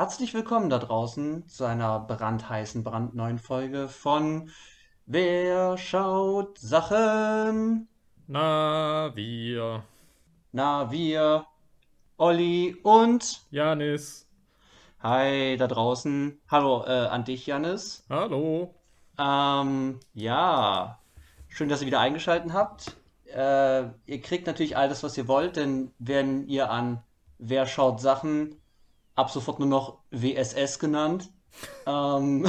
Herzlich willkommen da draußen zu einer brandheißen, brandneuen Folge von Wer schaut Sachen? Na, wir. Na, wir, Olli und Janis. Hi da draußen. Hallo äh, an dich, Janis. Hallo. Ähm, ja, schön, dass ihr wieder eingeschaltet habt. Äh, ihr kriegt natürlich alles, was ihr wollt, denn wenn ihr an Wer schaut Sachen ab sofort nur noch WSS genannt. ähm,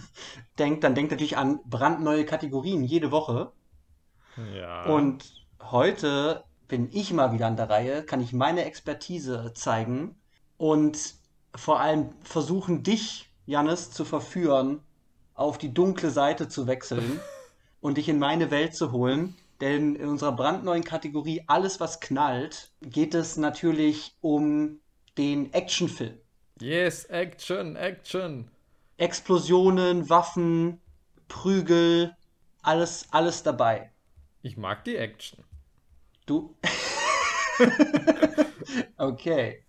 denkt, dann denkt natürlich an brandneue Kategorien jede Woche. Ja. Und heute bin ich mal wieder an der Reihe, kann ich meine Expertise zeigen und vor allem versuchen, dich, Jannis, zu verführen, auf die dunkle Seite zu wechseln und dich in meine Welt zu holen. Denn in unserer brandneuen Kategorie Alles, was knallt, geht es natürlich um den Actionfilm. Yes, Action, Action. Explosionen, Waffen, Prügel, alles, alles dabei. Ich mag die Action. Du. okay.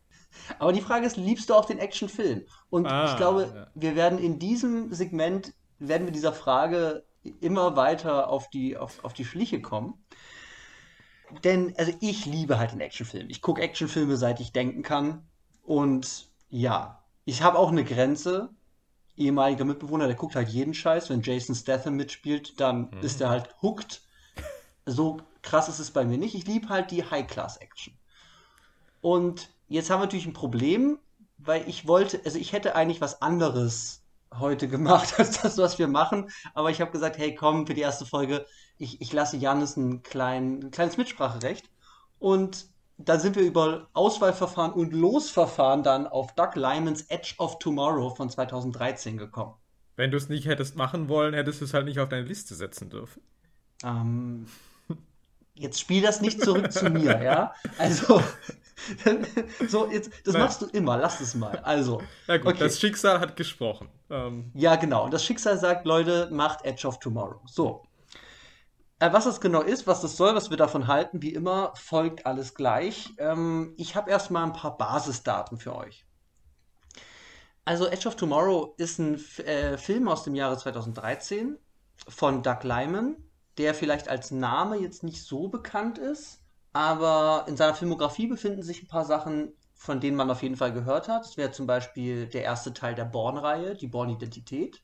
Aber die Frage ist, liebst du auch den Actionfilm? Und Ah, ich glaube, ja. wir werden in diesem Segment, werden wir dieser Frage immer weiter auf die, auf, auf die Schliche kommen. Denn, also ich liebe halt den Actionfilm. Ich gucke Actionfilme, seit ich denken kann. Und ja, ich habe auch eine Grenze. Ehemaliger Mitbewohner, der guckt halt jeden Scheiß. Wenn Jason Statham mitspielt, dann ist er halt hooked. So krass ist es bei mir nicht. Ich liebe halt die High-Class-Action. Und jetzt haben wir natürlich ein Problem, weil ich wollte, also ich hätte eigentlich was anderes heute gemacht als das, was wir machen. Aber ich habe gesagt, hey, komm, für die erste Folge, ich, ich lasse Janis ein, klein, ein kleines Mitspracherecht. Und da sind wir über Auswahlverfahren und Losverfahren dann auf Doug Lyman's Edge of Tomorrow von 2013 gekommen. Wenn du es nicht hättest machen wollen, hättest du es halt nicht auf deine Liste setzen dürfen. Ähm, jetzt spiel das nicht zurück zu mir, ja? Also, so, jetzt, das Nein. machst du immer, lass es mal. Also, Na gut, Okay. das Schicksal hat gesprochen. Ähm, ja, genau. Und das Schicksal sagt, Leute, macht Edge of Tomorrow. So. Äh, was das genau ist, was das soll, was wir davon halten, wie immer, folgt alles gleich. Ähm, ich habe erstmal ein paar Basisdaten für euch. Also, Edge of Tomorrow ist ein äh, Film aus dem Jahre 2013 von Doug Lyman, der vielleicht als Name jetzt nicht so bekannt ist, aber in seiner Filmografie befinden sich ein paar Sachen, von denen man auf jeden Fall gehört hat. Das wäre zum Beispiel der erste Teil der Bourne-Reihe, die Bourne-Identität.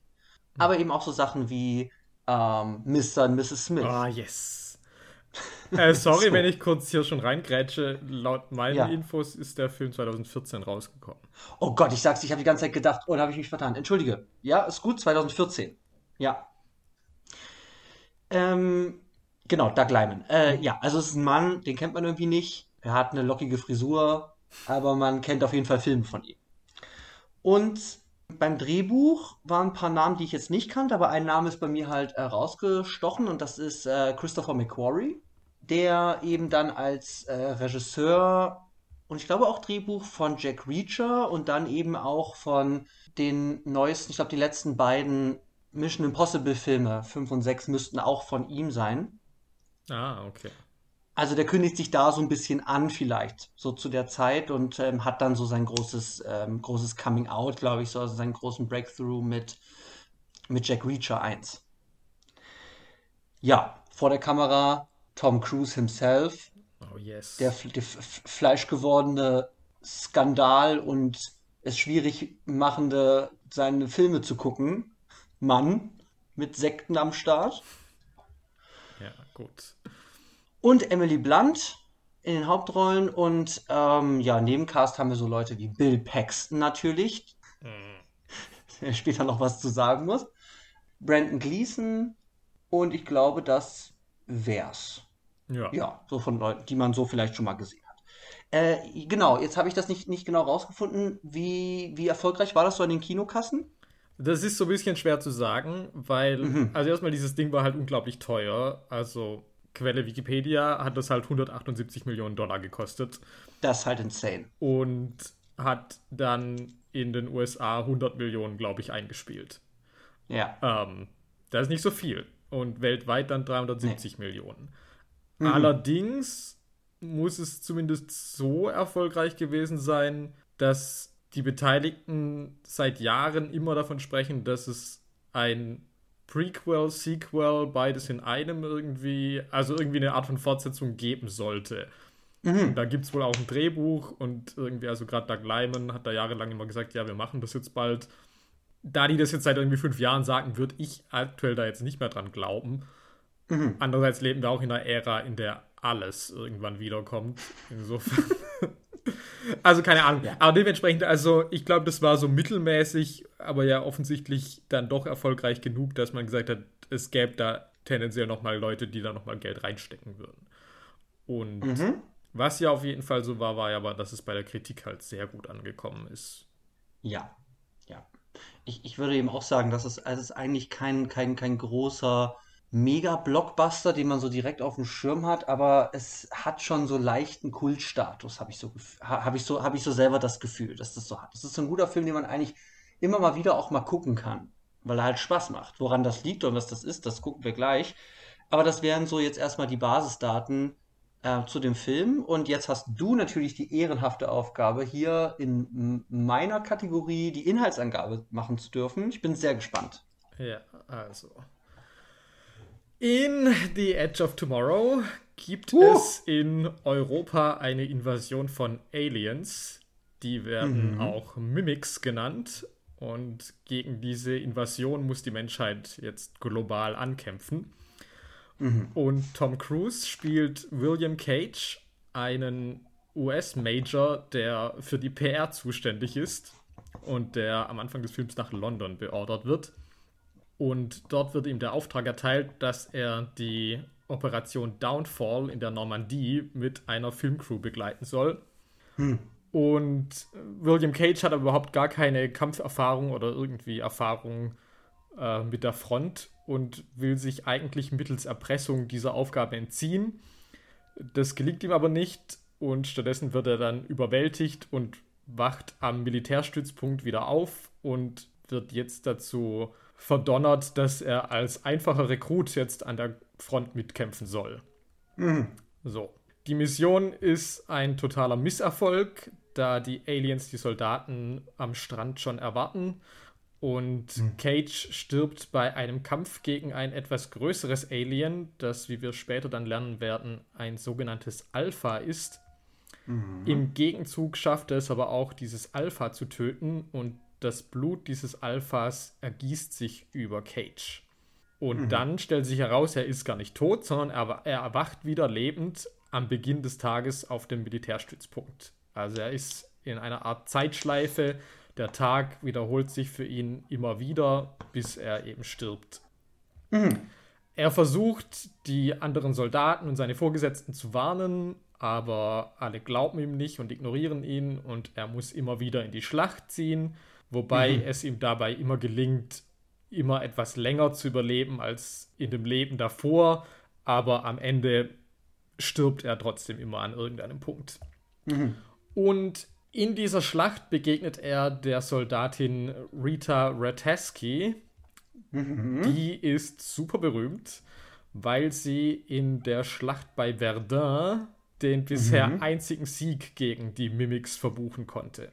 Aber eben auch so Sachen wie ähm, Mr. und Mrs. Smith. ah, yes. Äh, sorry, So. wenn ich kurz hier schon reingrätsche. Laut meinen Ja. Infos ist der Film 2014 rausgekommen. Oh Gott, ich sag's, ich habe die ganze Zeit gedacht, oh, da habe ich mich vertan. Entschuldige. Ja, ist gut, 2014. Ja. Ähm, genau, Doug Lyman. Äh, ja, also es ist ein Mann, den kennt man irgendwie nicht. Er hat eine lockige Frisur, aber man kennt auf jeden Fall Filme von ihm. Und beim Drehbuch waren ein paar Namen, die ich jetzt nicht kannte, aber ein Name ist bei mir halt äh, rausgestochen und das ist äh, Christopher McQuarrie, der eben dann als äh, Regisseur und ich glaube auch Drehbuch von Jack Reacher und dann eben auch von den neuesten, ich glaube die letzten beiden Mission Impossible Filme, 5 und 6, müssten auch von ihm sein. Ah, okay. Also der kündigt sich da so ein bisschen an vielleicht, so zu der Zeit und ähm, hat dann so sein großes, ähm, großes Coming Out, glaube ich, so also seinen großen Breakthrough mit, mit Jack Reacher 1. Ja, vor der Kamera Tom Cruise himself, Oh, yes. der, der fleischgewordene Skandal und es schwierig machende, seine Filme zu gucken. Mann mit Sekten am Start. ja, gut. Und Emily Blunt in den Hauptrollen und ähm, ja, Nebencast haben wir so Leute wie Bill Paxton natürlich, Hm. der später noch was zu sagen muss. Brandon Gleeson und ich glaube, das wär's. Ja. Ja, so von Leuten, die man so vielleicht schon mal gesehen hat. Äh, genau, jetzt habe ich das nicht, nicht genau rausgefunden. Wie, wie erfolgreich war das so an den Kinokassen? Das ist so ein bisschen schwer zu sagen, weil, Mhm. also erstmal, dieses Ding war halt unglaublich teuer. Also, Quelle Wikipedia hat das halt 178 Millionen Dollar gekostet Das ist halt insane. und hat dann in den USA 100 Millionen, glaube ich, eingespielt. Ja. Ähm, das ist nicht so viel. Und weltweit dann 370 Millionen. Mhm. Allerdings muss es zumindest so erfolgreich gewesen sein, dass die Beteiligten seit Jahren immer davon sprechen, dass es ein Prequel, Sequel, beides in einem irgendwie, also irgendwie eine Art von Fortsetzung geben sollte. Mhm. Da gibt es wohl auch ein Drehbuch und irgendwie, also gerade Doug Lyman hat da jahrelang immer gesagt, ja, wir machen das jetzt bald. Da die das jetzt seit irgendwie fünf Jahren sagen, würde ich aktuell da jetzt nicht mehr dran glauben. Mhm. Andererseits leben wir auch in einer Ära, in der alles irgendwann wiederkommt. Insofern. also keine Ahnung. Ja. Aber dementsprechend, also ich glaube, das war so mittelmäßig, aber ja offensichtlich dann doch erfolgreich genug, dass man gesagt hat, es gäbe da tendenziell nochmal Leute, die da nochmal Geld reinstecken würden. Und mhm. was ja auf jeden Fall so war, war ja aber, dass es bei der Kritik halt sehr gut angekommen ist. Ja, ja. Ich, ich würde eben auch sagen, dass es, also es ist eigentlich kein, kein, kein großer Mega-Blockbuster, den man so direkt auf dem Schirm hat, aber es hat schon so leichten Kultstatus, habe ich so habe ich so habe ich so selber das Gefühl, dass das so hat. Das ist so ein guter Film, den man eigentlich immer mal wieder auch mal gucken kann, weil er halt Spaß macht. Woran das liegt und was das ist, das gucken wir gleich. Aber das wären so jetzt erstmal die Basisdaten äh, zu dem Film. Und jetzt hast du natürlich die ehrenhafte Aufgabe, hier in meiner Kategorie die Inhaltsangabe machen zu dürfen. Ich bin sehr gespannt. Ja, also. In The Edge of Tomorrow gibt uh. es in Europa eine Invasion von Aliens. Die werden mhm. auch Mimics genannt. Und gegen diese Invasion muss die Menschheit jetzt global ankämpfen. Mhm. Und Tom Cruise spielt William Cage, einen US-Major, der für die PR zuständig ist und der am Anfang des Films nach London beordert wird. Und dort wird ihm der Auftrag erteilt, dass er die Operation Downfall in der Normandie mit einer Filmcrew begleiten soll. Hm. Und William Cage hat aber überhaupt gar keine Kampferfahrung oder irgendwie Erfahrung äh, mit der Front und will sich eigentlich mittels Erpressung dieser Aufgabe entziehen. Das gelingt ihm aber nicht und stattdessen wird er dann überwältigt und wacht am Militärstützpunkt wieder auf und wird jetzt dazu verdonnert, dass er als einfacher Rekrut jetzt an der Front mitkämpfen soll. Mhm. So. Die Mission ist ein totaler Misserfolg, da die Aliens die Soldaten am Strand schon erwarten. Und mhm. Cage stirbt bei einem Kampf gegen ein etwas größeres Alien, das, wie wir später dann lernen werden, ein sogenanntes Alpha ist. Mhm. Im Gegenzug schafft er es aber auch, dieses Alpha zu töten und das Blut dieses Alphas ergießt sich über Cage. Und mhm. dann stellt sich heraus, er ist gar nicht tot, sondern er, er erwacht wieder lebend am Beginn des Tages auf dem Militärstützpunkt. Also er ist in einer Art Zeitschleife. Der Tag wiederholt sich für ihn immer wieder, bis er eben stirbt. Mhm. Er versucht, die anderen Soldaten und seine Vorgesetzten zu warnen, aber alle glauben ihm nicht und ignorieren ihn und er muss immer wieder in die Schlacht ziehen wobei mhm. es ihm dabei immer gelingt, immer etwas länger zu überleben als in dem Leben davor, aber am Ende stirbt er trotzdem immer an irgendeinem Punkt. Mhm. Und in dieser Schlacht begegnet er der Soldatin Rita Ratasky. Mhm. Die ist super berühmt, weil sie in der Schlacht bei Verdun den bisher mhm. einzigen Sieg gegen die Mimics verbuchen konnte.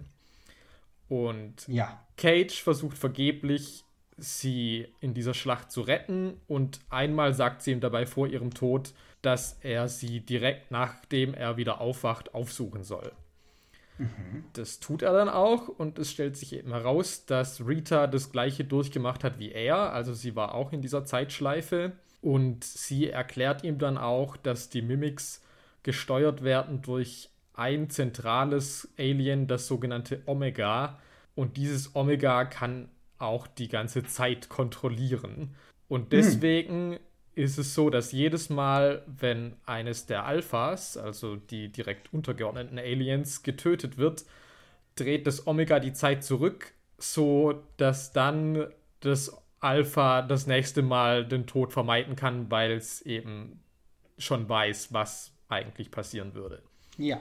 Und ja. Cage versucht vergeblich, sie in dieser Schlacht zu retten. Und einmal sagt sie ihm dabei vor ihrem Tod, dass er sie direkt nachdem er wieder aufwacht aufsuchen soll. Mhm. Das tut er dann auch und es stellt sich eben heraus, dass Rita das gleiche durchgemacht hat wie er. Also sie war auch in dieser Zeitschleife und sie erklärt ihm dann auch, dass die Mimics gesteuert werden durch ein zentrales Alien, das sogenannte Omega. Und dieses Omega kann auch die ganze Zeit kontrollieren. Und hm. deswegen hm. ist es so, dass jedes Mal, wenn eines der Alphas, also die direkt untergeordneten Aliens, getötet wird, dreht das Omega die Zeit zurück, so dass dann das Alpha das nächste Mal den Tod vermeiden kann, weil es eben schon weiß, was eigentlich passieren würde. Ja.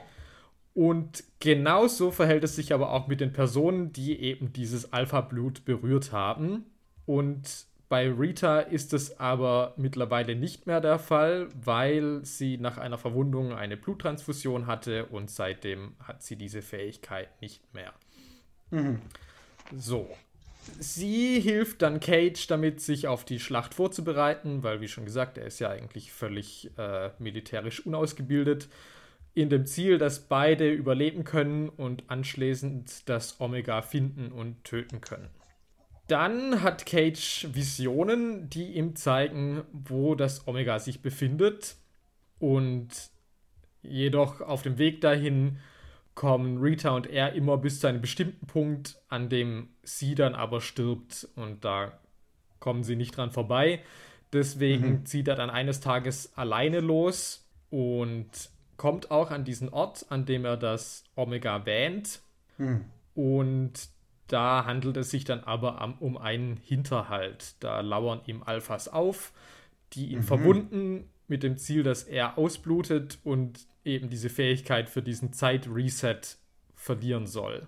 Und genauso verhält es sich aber auch mit den Personen, die eben dieses Alpha-Blut berührt haben. Und bei Rita ist es aber mittlerweile nicht mehr der Fall, weil sie nach einer Verwundung eine Bluttransfusion hatte und seitdem hat sie diese Fähigkeit nicht mehr. Mhm. So. Sie hilft dann Cage damit, sich auf die Schlacht vorzubereiten, weil, wie schon gesagt, er ist ja eigentlich völlig äh, militärisch unausgebildet, in dem Ziel, dass beide überleben können und anschließend das Omega finden und töten können. Dann hat Cage Visionen, die ihm zeigen, wo das Omega sich befindet. Und jedoch auf dem Weg dahin kommen Rita und er immer bis zu einem bestimmten Punkt, an dem sie dann aber stirbt. Und da kommen sie nicht dran vorbei. Deswegen mhm. zieht er dann eines Tages alleine los und kommt auch an diesen Ort, an dem er das Omega wähnt. Mhm. Und da handelt es sich dann aber um einen Hinterhalt. Da lauern ihm Alphas auf, die ihn mhm. verwunden mit dem Ziel, dass er ausblutet und eben diese Fähigkeit für diesen Zeit-Reset verlieren soll.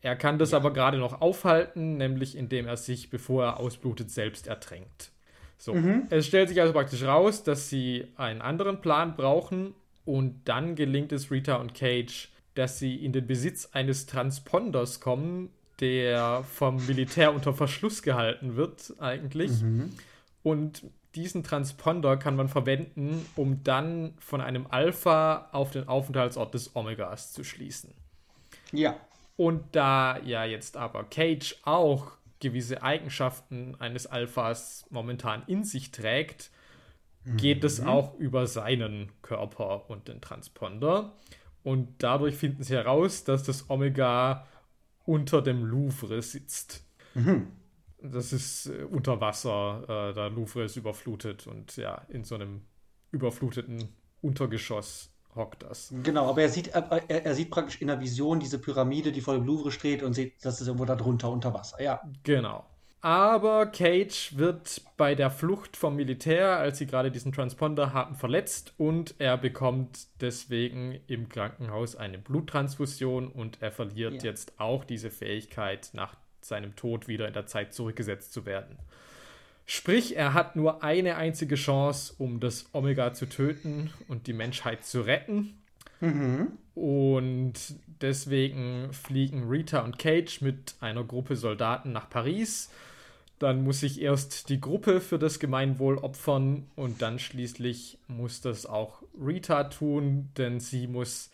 Er kann das ja. aber gerade noch aufhalten, nämlich indem er sich, bevor er ausblutet, selbst ertränkt. So. Mhm. Es stellt sich also praktisch raus, dass sie einen anderen Plan brauchen und dann gelingt es Rita und Cage, dass sie in den Besitz eines Transponders kommen, der vom Militär unter Verschluss gehalten wird, eigentlich. Mhm. Und diesen Transponder kann man verwenden, um dann von einem Alpha auf den Aufenthaltsort des Omegas zu schließen. Ja. Und da ja jetzt aber Cage auch gewisse Eigenschaften eines Alphas momentan in sich trägt, geht mhm. es auch über seinen Körper und den Transponder. Und dadurch finden sie heraus, dass das Omega unter dem Louvre sitzt. Mhm. Das ist äh, unter Wasser, äh, der Louvre ist überflutet und ja, in so einem überfluteten Untergeschoss hockt das. Genau, aber er sieht, er, er, sieht praktisch in der Vision diese Pyramide, die vor dem Louvre steht und sieht, das ist irgendwo darunter unter Wasser, ja. Genau. Aber Cage wird bei der Flucht vom Militär, als sie gerade diesen Transponder haben, verletzt und er bekommt deswegen im Krankenhaus eine Bluttransfusion und er verliert ja. jetzt auch diese Fähigkeit, nach seinem Tod wieder in der Zeit zurückgesetzt zu werden. Sprich, er hat nur eine einzige Chance, um das Omega zu töten und die Menschheit zu retten. Mhm. Und deswegen fliegen Rita und Cage mit einer Gruppe Soldaten nach Paris dann muss sich erst die Gruppe für das Gemeinwohl opfern und dann schließlich muss das auch Rita tun, denn sie muss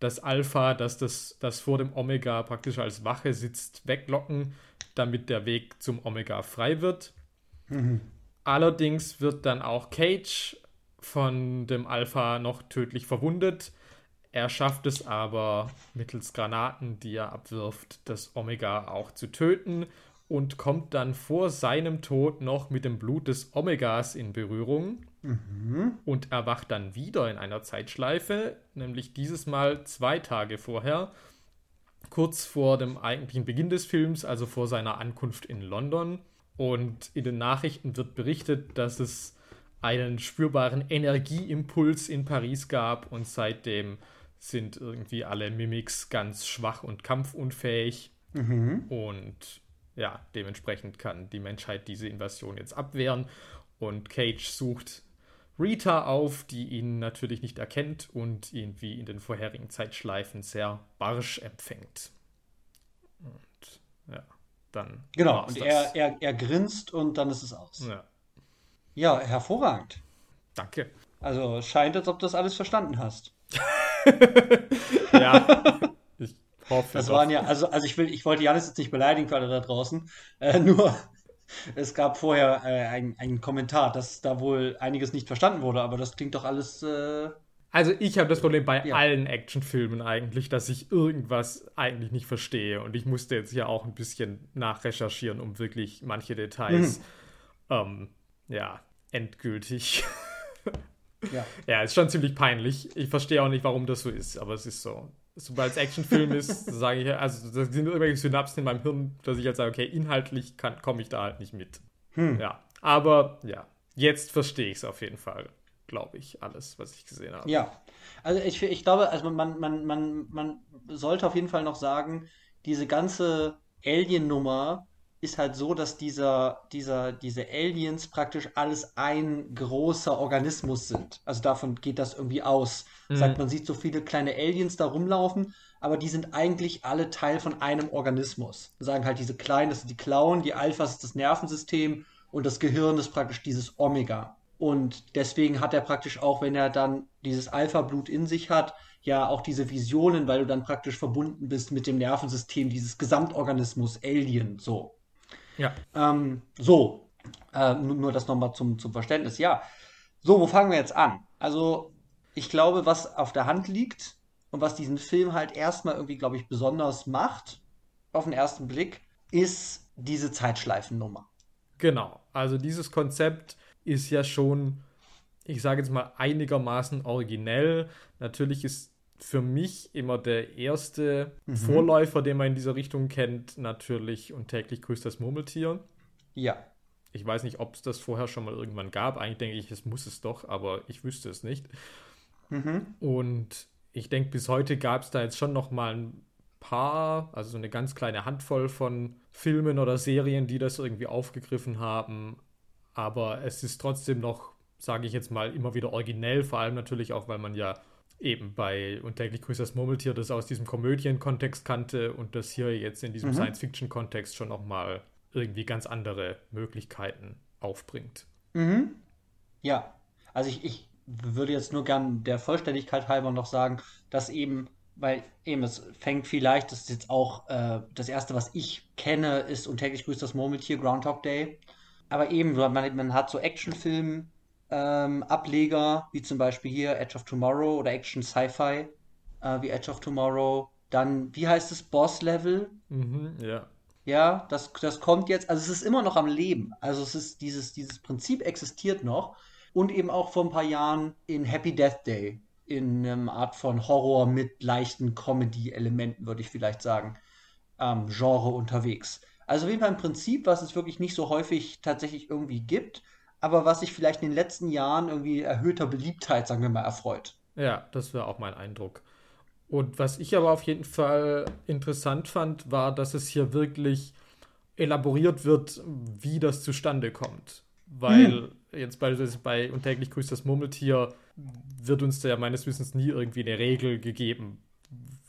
das Alpha, das, das, das vor dem Omega praktisch als Wache sitzt, weglocken, damit der Weg zum Omega frei wird. Mhm. Allerdings wird dann auch Cage von dem Alpha noch tödlich verwundet. Er schafft es aber mittels Granaten, die er abwirft, das Omega auch zu töten und kommt dann vor seinem Tod noch mit dem Blut des Omegas in Berührung mhm. und erwacht dann wieder in einer Zeitschleife, nämlich dieses Mal zwei Tage vorher, kurz vor dem eigentlichen Beginn des Films, also vor seiner Ankunft in London. Und in den Nachrichten wird berichtet, dass es einen spürbaren Energieimpuls in Paris gab und seitdem sind irgendwie alle Mimics ganz schwach und kampfunfähig. Mhm. Und ja, dementsprechend kann die Menschheit diese Invasion jetzt abwehren. Und Cage sucht Rita auf, die ihn natürlich nicht erkennt und ihn wie in den vorherigen Zeitschleifen sehr barsch empfängt. Und ja, dann. Genau, und er, er, er grinst und dann ist es aus. Ja. ja, hervorragend. Danke. Also scheint, als ob du das alles verstanden hast. ja. Hoffe das doch. waren ja, also, also ich will, ich wollte Janis jetzt nicht beleidigen für alle da draußen. Äh, nur es gab vorher äh, einen Kommentar, dass da wohl einiges nicht verstanden wurde, aber das klingt doch alles. Äh, also ich habe das Problem bei ja. allen Actionfilmen eigentlich, dass ich irgendwas eigentlich nicht verstehe. Und ich musste jetzt hier auch ein bisschen nachrecherchieren, um wirklich manche Details, mhm. ähm, ja, endgültig. ja. ja, ist schon ziemlich peinlich. Ich verstehe auch nicht, warum das so ist, aber es ist so sobald es Actionfilm ist, sage ich, also das sind irgendwelche Synapsen in meinem Hirn, dass ich jetzt sage, okay, inhaltlich komme ich da halt nicht mit. Hm. Ja, aber ja, jetzt verstehe ich es auf jeden Fall, glaube ich, alles, was ich gesehen habe. Ja, also ich, ich glaube, also man, man, man, man sollte auf jeden Fall noch sagen, diese ganze Alien-Nummer ist halt so, dass dieser, dieser, diese Aliens praktisch alles ein großer Organismus sind. Also davon geht das irgendwie aus. Mhm. Sagt, man sieht so viele kleine Aliens da rumlaufen, aber die sind eigentlich alle Teil von einem Organismus. Wir sagen halt, diese kleinen, das sind die Klauen, die Alphas ist das Nervensystem und das Gehirn ist praktisch dieses Omega. Und deswegen hat er praktisch auch, wenn er dann dieses Alpha-Blut in sich hat, ja auch diese Visionen, weil du dann praktisch verbunden bist mit dem Nervensystem dieses Gesamtorganismus Alien, so. Ja. Ähm, so, äh, nur, nur das nochmal zum, zum Verständnis. Ja, so, wo fangen wir jetzt an? Also, ich glaube, was auf der Hand liegt und was diesen Film halt erstmal irgendwie, glaube ich, besonders macht, auf den ersten Blick, ist diese Zeitschleifennummer. Genau, also dieses Konzept ist ja schon, ich sage jetzt mal, einigermaßen originell. Natürlich ist für mich immer der erste mhm. Vorläufer, den man in dieser Richtung kennt, natürlich und täglich grüßt das Murmeltier. Ja. Ich weiß nicht, ob es das vorher schon mal irgendwann gab. Eigentlich denke ich, es muss es doch, aber ich wüsste es nicht. Mhm. Und ich denke, bis heute gab es da jetzt schon noch mal ein paar, also so eine ganz kleine Handvoll von Filmen oder Serien, die das irgendwie aufgegriffen haben. Aber es ist trotzdem noch, sage ich jetzt mal, immer wieder originell, vor allem natürlich auch, weil man ja eben bei Und täglich grüßt das Murmeltier das aus diesem Komödien-Kontext kannte und das hier jetzt in diesem mhm. Science-Fiction-Kontext schon nochmal irgendwie ganz andere Möglichkeiten aufbringt. Mhm. Ja, also ich, ich würde jetzt nur gern der Vollständigkeit halber noch sagen, dass eben, weil eben es fängt vielleicht, das ist jetzt auch äh, das erste, was ich kenne, ist Und täglich grüßt das Murmeltier, Groundhog Day. Aber eben, man, man hat so Actionfilme, ähm, Ableger, wie zum Beispiel hier Edge of Tomorrow oder Action Sci-Fi, äh, wie Edge of Tomorrow. Dann, wie heißt es, Boss Level? Mhm, ja. Ja, das, das kommt jetzt, also es ist immer noch am Leben. Also es ist dieses, dieses Prinzip existiert noch. Und eben auch vor ein paar Jahren in Happy Death Day, in einer Art von Horror mit leichten Comedy-Elementen, würde ich vielleicht sagen, ähm, Genre unterwegs. Also auf jeden Fall ein Prinzip, was es wirklich nicht so häufig tatsächlich irgendwie gibt aber was sich vielleicht in den letzten Jahren irgendwie erhöhter Beliebtheit, sagen wir mal, erfreut. Ja, das wäre auch mein Eindruck. Und was ich aber auf jeden Fall interessant fand, war, dass es hier wirklich elaboriert wird, wie das zustande kommt. Weil hm. Jetzt beispielsweise bei Und täglich grüßt das Murmeltier wird uns da ja meines Wissens nie irgendwie eine Regel gegeben,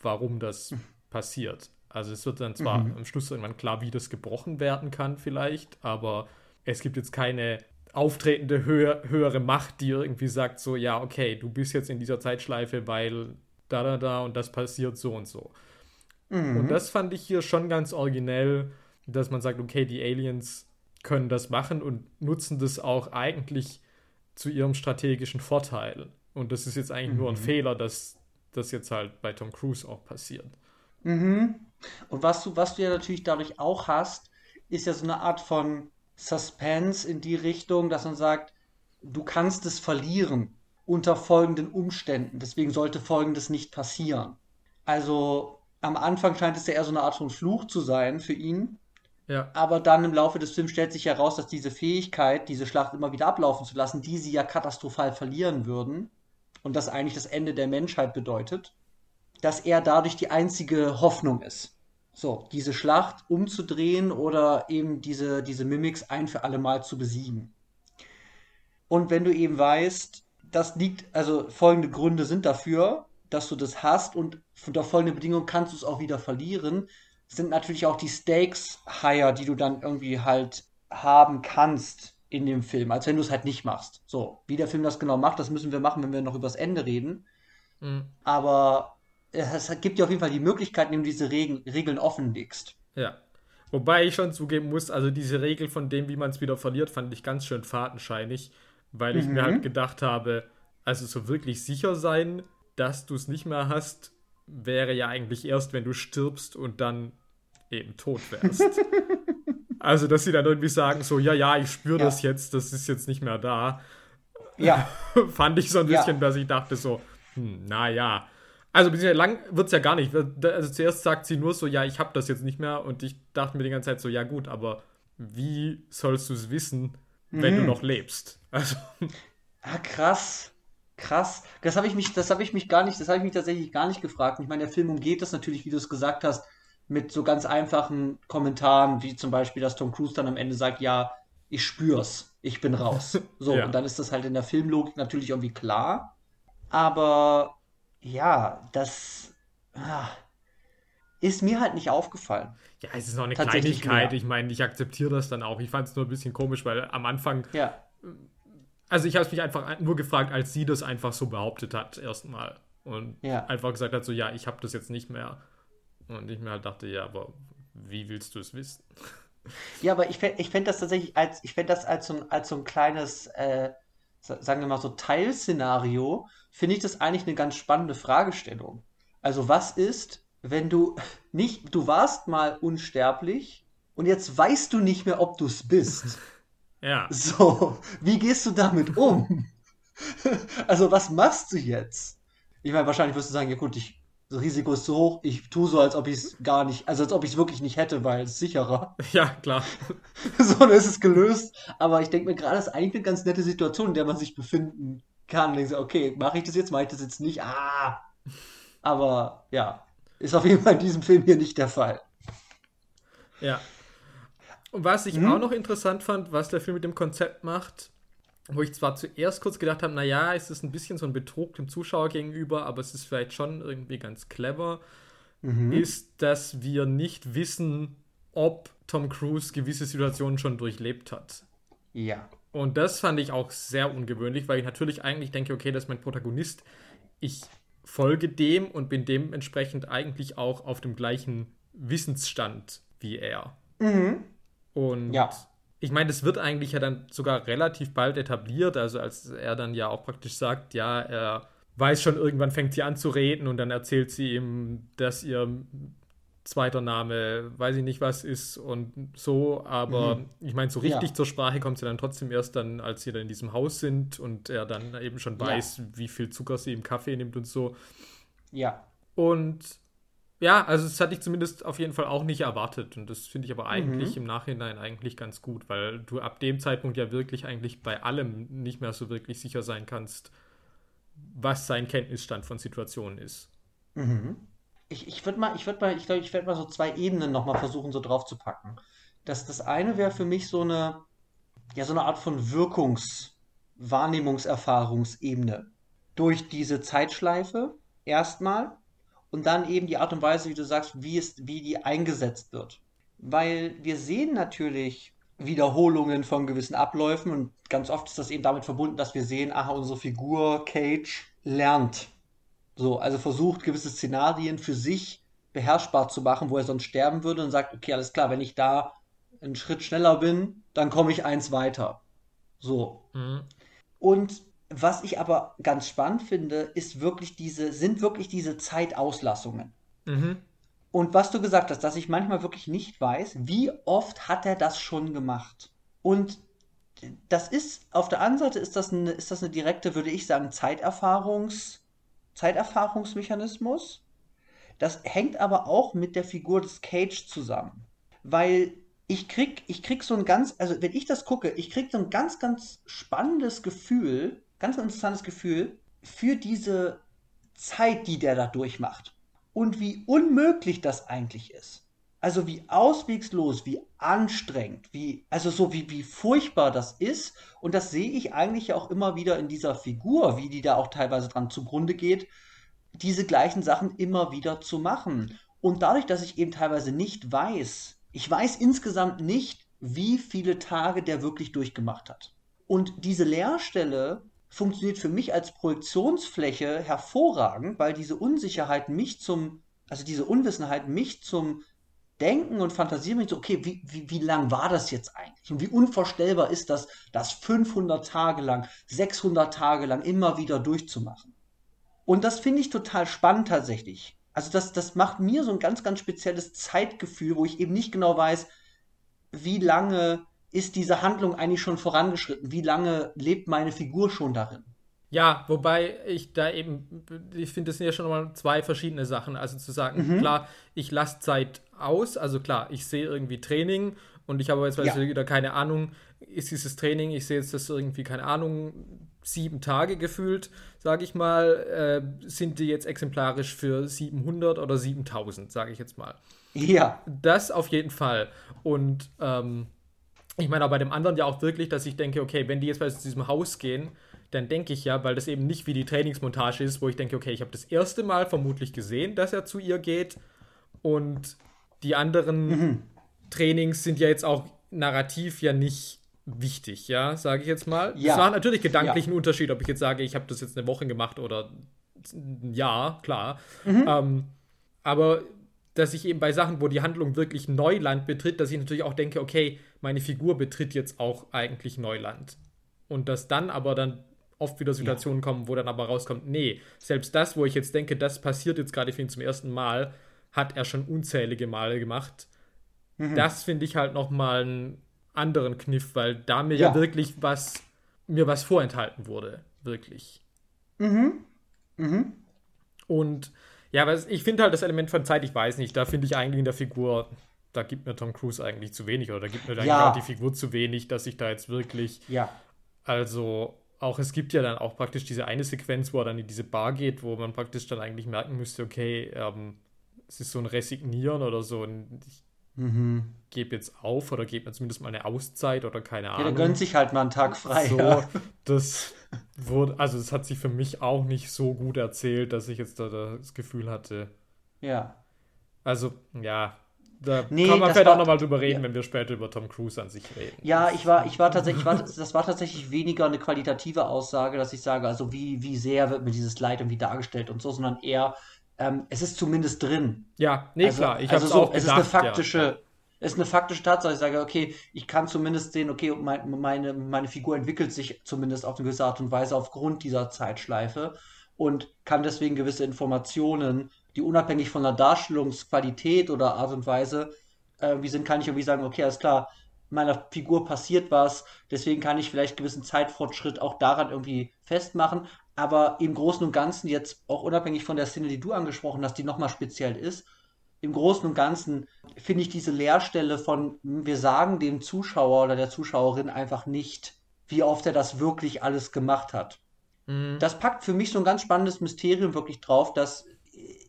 warum das hm. passiert. Also es wird dann zwar mhm. am Schluss irgendwann klar, wie das gebrochen werden kann vielleicht, aber es gibt jetzt keine auftretende höher, höhere Macht, die irgendwie sagt, so, ja, okay, du bist jetzt in dieser Zeitschleife, weil da, da, da und das passiert so und so. Mhm. Und das fand ich hier schon ganz originell, dass man sagt, okay, die Aliens können das machen und nutzen das auch eigentlich zu ihrem strategischen Vorteil. Und das ist jetzt eigentlich mhm. nur ein mhm. Fehler, dass das jetzt halt bei Tom Cruise auch passiert. Mhm. Und was du, was du ja natürlich dadurch auch hast, ist ja so eine Art von Suspense in die Richtung, dass man sagt, du kannst es verlieren unter folgenden Umständen. Deswegen sollte folgendes nicht passieren. Also am Anfang scheint es ja eher so eine Art von Fluch zu sein für ihn. Ja. Aber dann im Laufe des Films stellt sich heraus, dass diese Fähigkeit, diese Schlacht immer wieder ablaufen zu lassen, die sie ja katastrophal verlieren würden und das eigentlich das Ende der Menschheit bedeutet, dass er dadurch die einzige Hoffnung ist. So, diese Schlacht umzudrehen oder eben diese, diese Mimics ein für alle Mal zu besiegen. Und wenn du eben weißt, das liegt, also folgende Gründe sind dafür, dass du das hast und unter folgenden Bedingungen kannst du es auch wieder verlieren, sind natürlich auch die Stakes higher, die du dann irgendwie halt haben kannst in dem Film, als wenn du es halt nicht machst. So, wie der Film das genau macht, das müssen wir machen, wenn wir noch übers Ende reden. Mhm. Aber es gibt dir auf jeden Fall die Möglichkeit, indem du diese Reg Regeln offenlegst. Ja. Wobei ich schon zugeben muss, also diese Regel von dem, wie man es wieder verliert, fand ich ganz schön fadenscheinig, weil ich mhm. mir halt gedacht habe, also so wirklich sicher sein, dass du es nicht mehr hast, wäre ja eigentlich erst, wenn du stirbst und dann eben tot wärst. also, dass sie dann irgendwie sagen, so, ja, ja, ich spüre ja. das jetzt, das ist jetzt nicht mehr da. Ja. Fand ich so ein bisschen, ja. dass ich dachte so, hm, naja, also, lang wird es ja gar nicht. Also, zuerst sagt sie nur so, ja, ich habe das jetzt nicht mehr. Und ich dachte mir die ganze Zeit so, ja, gut, aber wie sollst du es wissen, wenn mhm. du noch lebst? Also. Ah, krass. Krass. Das habe ich mich, ich mich gar nicht, das habe ich mich tatsächlich gar nicht gefragt. Ich meine, der Film umgeht das natürlich, wie du es gesagt hast, mit so ganz einfachen Kommentaren, wie zum Beispiel, dass Tom Cruise dann am Ende sagt, ja, ich spür's, ich bin raus. So, ja. und dann ist das halt in der Filmlogik natürlich irgendwie klar. Aber ja, das ah, ist mir halt nicht aufgefallen. Ja, es ist noch eine Kleinigkeit. Mehr. Ich meine, ich akzeptiere das dann auch. Ich fand es nur ein bisschen komisch, weil am Anfang. Ja. Also ich habe mich einfach nur gefragt, als sie das einfach so behauptet hat, erstmal. Und ja. einfach gesagt hat, so ja, ich habe das jetzt nicht mehr. Und ich mir halt dachte, ja, aber wie willst du es wissen? Ja, aber ich fände ich fänd das tatsächlich als, ich fände das als so ein, als so ein kleines, äh, sagen wir mal so Teilszenario, finde ich das eigentlich eine ganz spannende Fragestellung. Also was ist, wenn du nicht, du warst mal unsterblich und jetzt weißt du nicht mehr, ob du es bist. Ja. So, wie gehst du damit um? also was machst du jetzt? Ich meine, wahrscheinlich wirst du sagen, ja gut, ich das Risiko ist zu hoch, ich tue so, als ob ich es gar nicht, also als ob ich es wirklich nicht hätte, weil es sicherer. Ja, klar. so, dann ist es gelöst. Aber ich denke mir gerade, das ist eigentlich eine ganz nette Situation, in der man sich befinden kann. Denke so, okay, mache ich das jetzt, mache ich das jetzt nicht? Ah. Aber ja, ist auf jeden Fall in diesem Film hier nicht der Fall. Ja. Und was ich hm? auch noch interessant fand, was der Film mit dem Konzept macht, wo ich zwar zuerst kurz gedacht habe, naja, es ist ein bisschen so ein Betrug dem Zuschauer gegenüber, aber es ist vielleicht schon irgendwie ganz clever, mhm. ist, dass wir nicht wissen, ob Tom Cruise gewisse Situationen schon durchlebt hat. Ja. Und das fand ich auch sehr ungewöhnlich, weil ich natürlich eigentlich denke, okay, das ist mein Protagonist. Ich folge dem und bin dementsprechend eigentlich auch auf dem gleichen Wissensstand wie er. Mhm. Und ja ich meine, das wird eigentlich ja dann sogar relativ bald etabliert, also als er dann ja auch praktisch sagt, ja, er weiß schon, irgendwann fängt sie an zu reden und dann erzählt sie ihm, dass ihr zweiter Name, weiß ich nicht was ist und so, aber mhm. ich meine, so richtig ja. zur Sprache kommt sie dann trotzdem erst dann, als sie dann in diesem Haus sind und er dann eben schon weiß, ja. wie viel Zucker sie im Kaffee nimmt und so. Ja. Und ja, also das hatte ich zumindest auf jeden Fall auch nicht erwartet. Und das finde ich aber eigentlich mhm. im Nachhinein eigentlich ganz gut, weil du ab dem Zeitpunkt ja wirklich eigentlich bei allem nicht mehr so wirklich sicher sein kannst, was sein Kenntnisstand von Situationen ist. Mhm. Ich, ich würde mal, ich würde mal, ich glaube, ich werde mal so zwei Ebenen nochmal versuchen, so drauf zu packen. Das, das eine wäre für mich so eine, ja, so eine Art von Wirkungs-, Wahrnehmungserfahrungsebene. Durch diese Zeitschleife erstmal und dann eben die Art und Weise, wie du sagst, wie, es, wie die eingesetzt wird. Weil wir sehen natürlich Wiederholungen von gewissen Abläufen und ganz oft ist das eben damit verbunden, dass wir sehen, aha, unsere Figur Cage lernt. So, also versucht gewisse Szenarien für sich beherrschbar zu machen, wo er sonst sterben würde und sagt, okay, alles klar, wenn ich da einen Schritt schneller bin, dann komme ich eins weiter. So. Mhm. Und was ich aber ganz spannend finde, ist wirklich diese, sind wirklich diese Zeitauslassungen. Mhm. Und was du gesagt hast, dass ich manchmal wirklich nicht weiß, wie oft hat er das schon gemacht? Und das ist, auf der anderen Seite ist das eine, ist das eine direkte, würde ich sagen, Zeiterfahrungs, Zeiterfahrungsmechanismus. Das hängt aber auch mit der Figur des Cage zusammen. Weil ich krieg, ich krieg so ein ganz, also wenn ich das gucke, ich krieg so ein ganz, ganz spannendes Gefühl, ganz interessantes Gefühl für diese Zeit, die der da durchmacht. Und wie unmöglich das eigentlich ist. Also wie auswegslos, wie anstrengend, wie, also so wie, wie furchtbar das ist. Und das sehe ich eigentlich auch immer wieder in dieser Figur, wie die da auch teilweise dran zugrunde geht, diese gleichen Sachen immer wieder zu machen. Und dadurch, dass ich eben teilweise nicht weiß, ich weiß insgesamt nicht, wie viele Tage der wirklich durchgemacht hat. Und diese Leerstelle funktioniert für mich als Projektionsfläche hervorragend, weil diese Unsicherheit mich zum, also diese Unwissenheit mich zum Denken und Fantasieren bringt, so, okay, wie, wie, wie lang war das jetzt eigentlich? Und wie unvorstellbar ist das, das 500 Tage lang, 600 Tage lang immer wieder durchzumachen? Und das finde ich total spannend tatsächlich. Also das, das macht mir so ein ganz, ganz spezielles Zeitgefühl, wo ich eben nicht genau weiß, wie lange ist diese Handlung eigentlich schon vorangeschritten? Wie lange lebt meine Figur schon darin? Ja, wobei ich da eben, ich finde, das sind ja schon mal zwei verschiedene Sachen. Also zu sagen, mhm. klar, ich lasse Zeit aus, also klar, ich sehe irgendwie Training und ich habe jetzt ja. wieder keine Ahnung, ist dieses Training, ich sehe jetzt das irgendwie, keine Ahnung, sieben Tage gefühlt, sage ich mal, äh, sind die jetzt exemplarisch für 700 oder 7000, sage ich jetzt mal. Ja. Das auf jeden Fall. Und ähm, ich meine auch bei dem anderen ja auch wirklich, dass ich denke, okay, wenn die jetzt bei diesem Haus gehen, dann denke ich ja, weil das eben nicht wie die Trainingsmontage ist, wo ich denke, okay, ich habe das erste Mal vermutlich gesehen, dass er zu ihr geht und die anderen mhm. Trainings sind ja jetzt auch narrativ ja nicht wichtig, ja, sage ich jetzt mal. Ja. Es war natürlich gedanklich ja. ein Unterschied, ob ich jetzt sage, ich habe das jetzt eine Woche gemacht oder ein Jahr, klar. Mhm. Ähm, aber dass ich eben bei Sachen, wo die Handlung wirklich Neuland betritt, dass ich natürlich auch denke, okay, meine Figur betritt jetzt auch eigentlich Neuland. Und dass dann aber dann oft wieder Situationen ja. kommen, wo dann aber rauskommt, nee, selbst das, wo ich jetzt denke, das passiert jetzt gerade für ihn zum ersten Mal, hat er schon unzählige Male gemacht. Mhm. Das finde ich halt nochmal einen anderen Kniff, weil da mir ja. ja. wirklich was, mir was vorenthalten wurde. Wirklich. Mhm. Mhm. Und ja, aber ich finde halt das Element von Zeit, ich weiß nicht, da finde ich eigentlich in der Figur, da gibt mir Tom Cruise eigentlich zu wenig oder da gibt mir ja. auch die Figur zu wenig, dass ich da jetzt wirklich. Ja. Also, auch es gibt ja dann auch praktisch diese eine Sequenz, wo er dann in diese Bar geht, wo man praktisch dann eigentlich merken müsste, okay, ähm, es ist so ein Resignieren oder so ein, ich mhm. gebe jetzt auf oder gebe mir zumindest mal eine Auszeit oder keine Ahnung. Ja, der gönnt sich halt mal einen Tag frei. So, ja. das wurde, also es hat sich für mich auch nicht so gut erzählt, dass ich jetzt da das Gefühl hatte. Ja. Also, ja, da nee, kann man vielleicht war, auch nochmal drüber reden, ja. wenn wir später über Tom Cruise an sich reden. Ja, ich war, ich war tatsächlich, war, das war tatsächlich weniger eine qualitative Aussage, dass ich sage, also wie, wie sehr wird mir dieses Leid irgendwie dargestellt und so, sondern eher, ähm, es ist zumindest drin. Ja, nee, also, klar, ich also so, auch gedacht, Es ist eine faktische, ja ist eine faktische Tatsache. Ich sage, okay, ich kann zumindest sehen, okay, meine, meine Figur entwickelt sich zumindest auf eine gewisse Art und Weise aufgrund dieser Zeitschleife und kann deswegen gewisse Informationen, die unabhängig von der Darstellungsqualität oder Art und Weise äh, wie sind, kann ich irgendwie sagen, okay, alles klar, meiner Figur passiert was, deswegen kann ich vielleicht gewissen Zeitfortschritt auch daran irgendwie festmachen, aber im Großen und Ganzen jetzt auch unabhängig von der Szene, die du angesprochen hast, die nochmal speziell ist, im Großen und Ganzen finde ich diese Leerstelle von, wir sagen dem Zuschauer oder der Zuschauerin einfach nicht, wie oft er das wirklich alles gemacht hat. Mhm. Das packt für mich so ein ganz spannendes Mysterium wirklich drauf, dass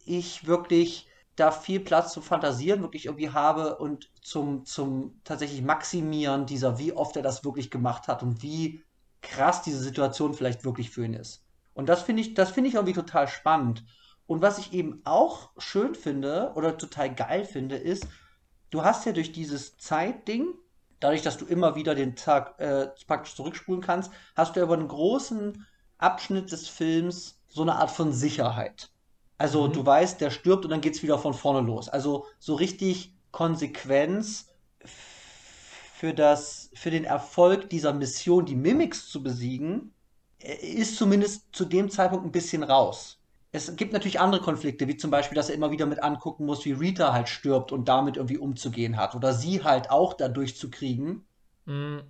ich wirklich da viel Platz zum Fantasieren wirklich irgendwie habe und zum, zum tatsächlich Maximieren dieser, wie oft er das wirklich gemacht hat und wie krass diese Situation vielleicht wirklich für ihn ist. Und das finde ich, das finde ich irgendwie total spannend. Und was ich eben auch schön finde oder total geil finde, ist, du hast ja durch dieses Zeitding, dadurch, dass du immer wieder den Tag äh, praktisch zurückspulen kannst, hast du über einen großen Abschnitt des Films so eine Art von Sicherheit. Also mhm. du weißt, der stirbt und dann geht es wieder von vorne los. Also so richtig Konsequenz für das, für den Erfolg dieser Mission, die Mimics zu besiegen, äh, ist zumindest zu dem Zeitpunkt ein bisschen raus es gibt natürlich andere Konflikte, wie zum Beispiel, dass er immer wieder mit angucken muss, wie Rita halt stirbt und damit irgendwie umzugehen hat. Oder sie halt auch dadurch zu kriegen, mhm.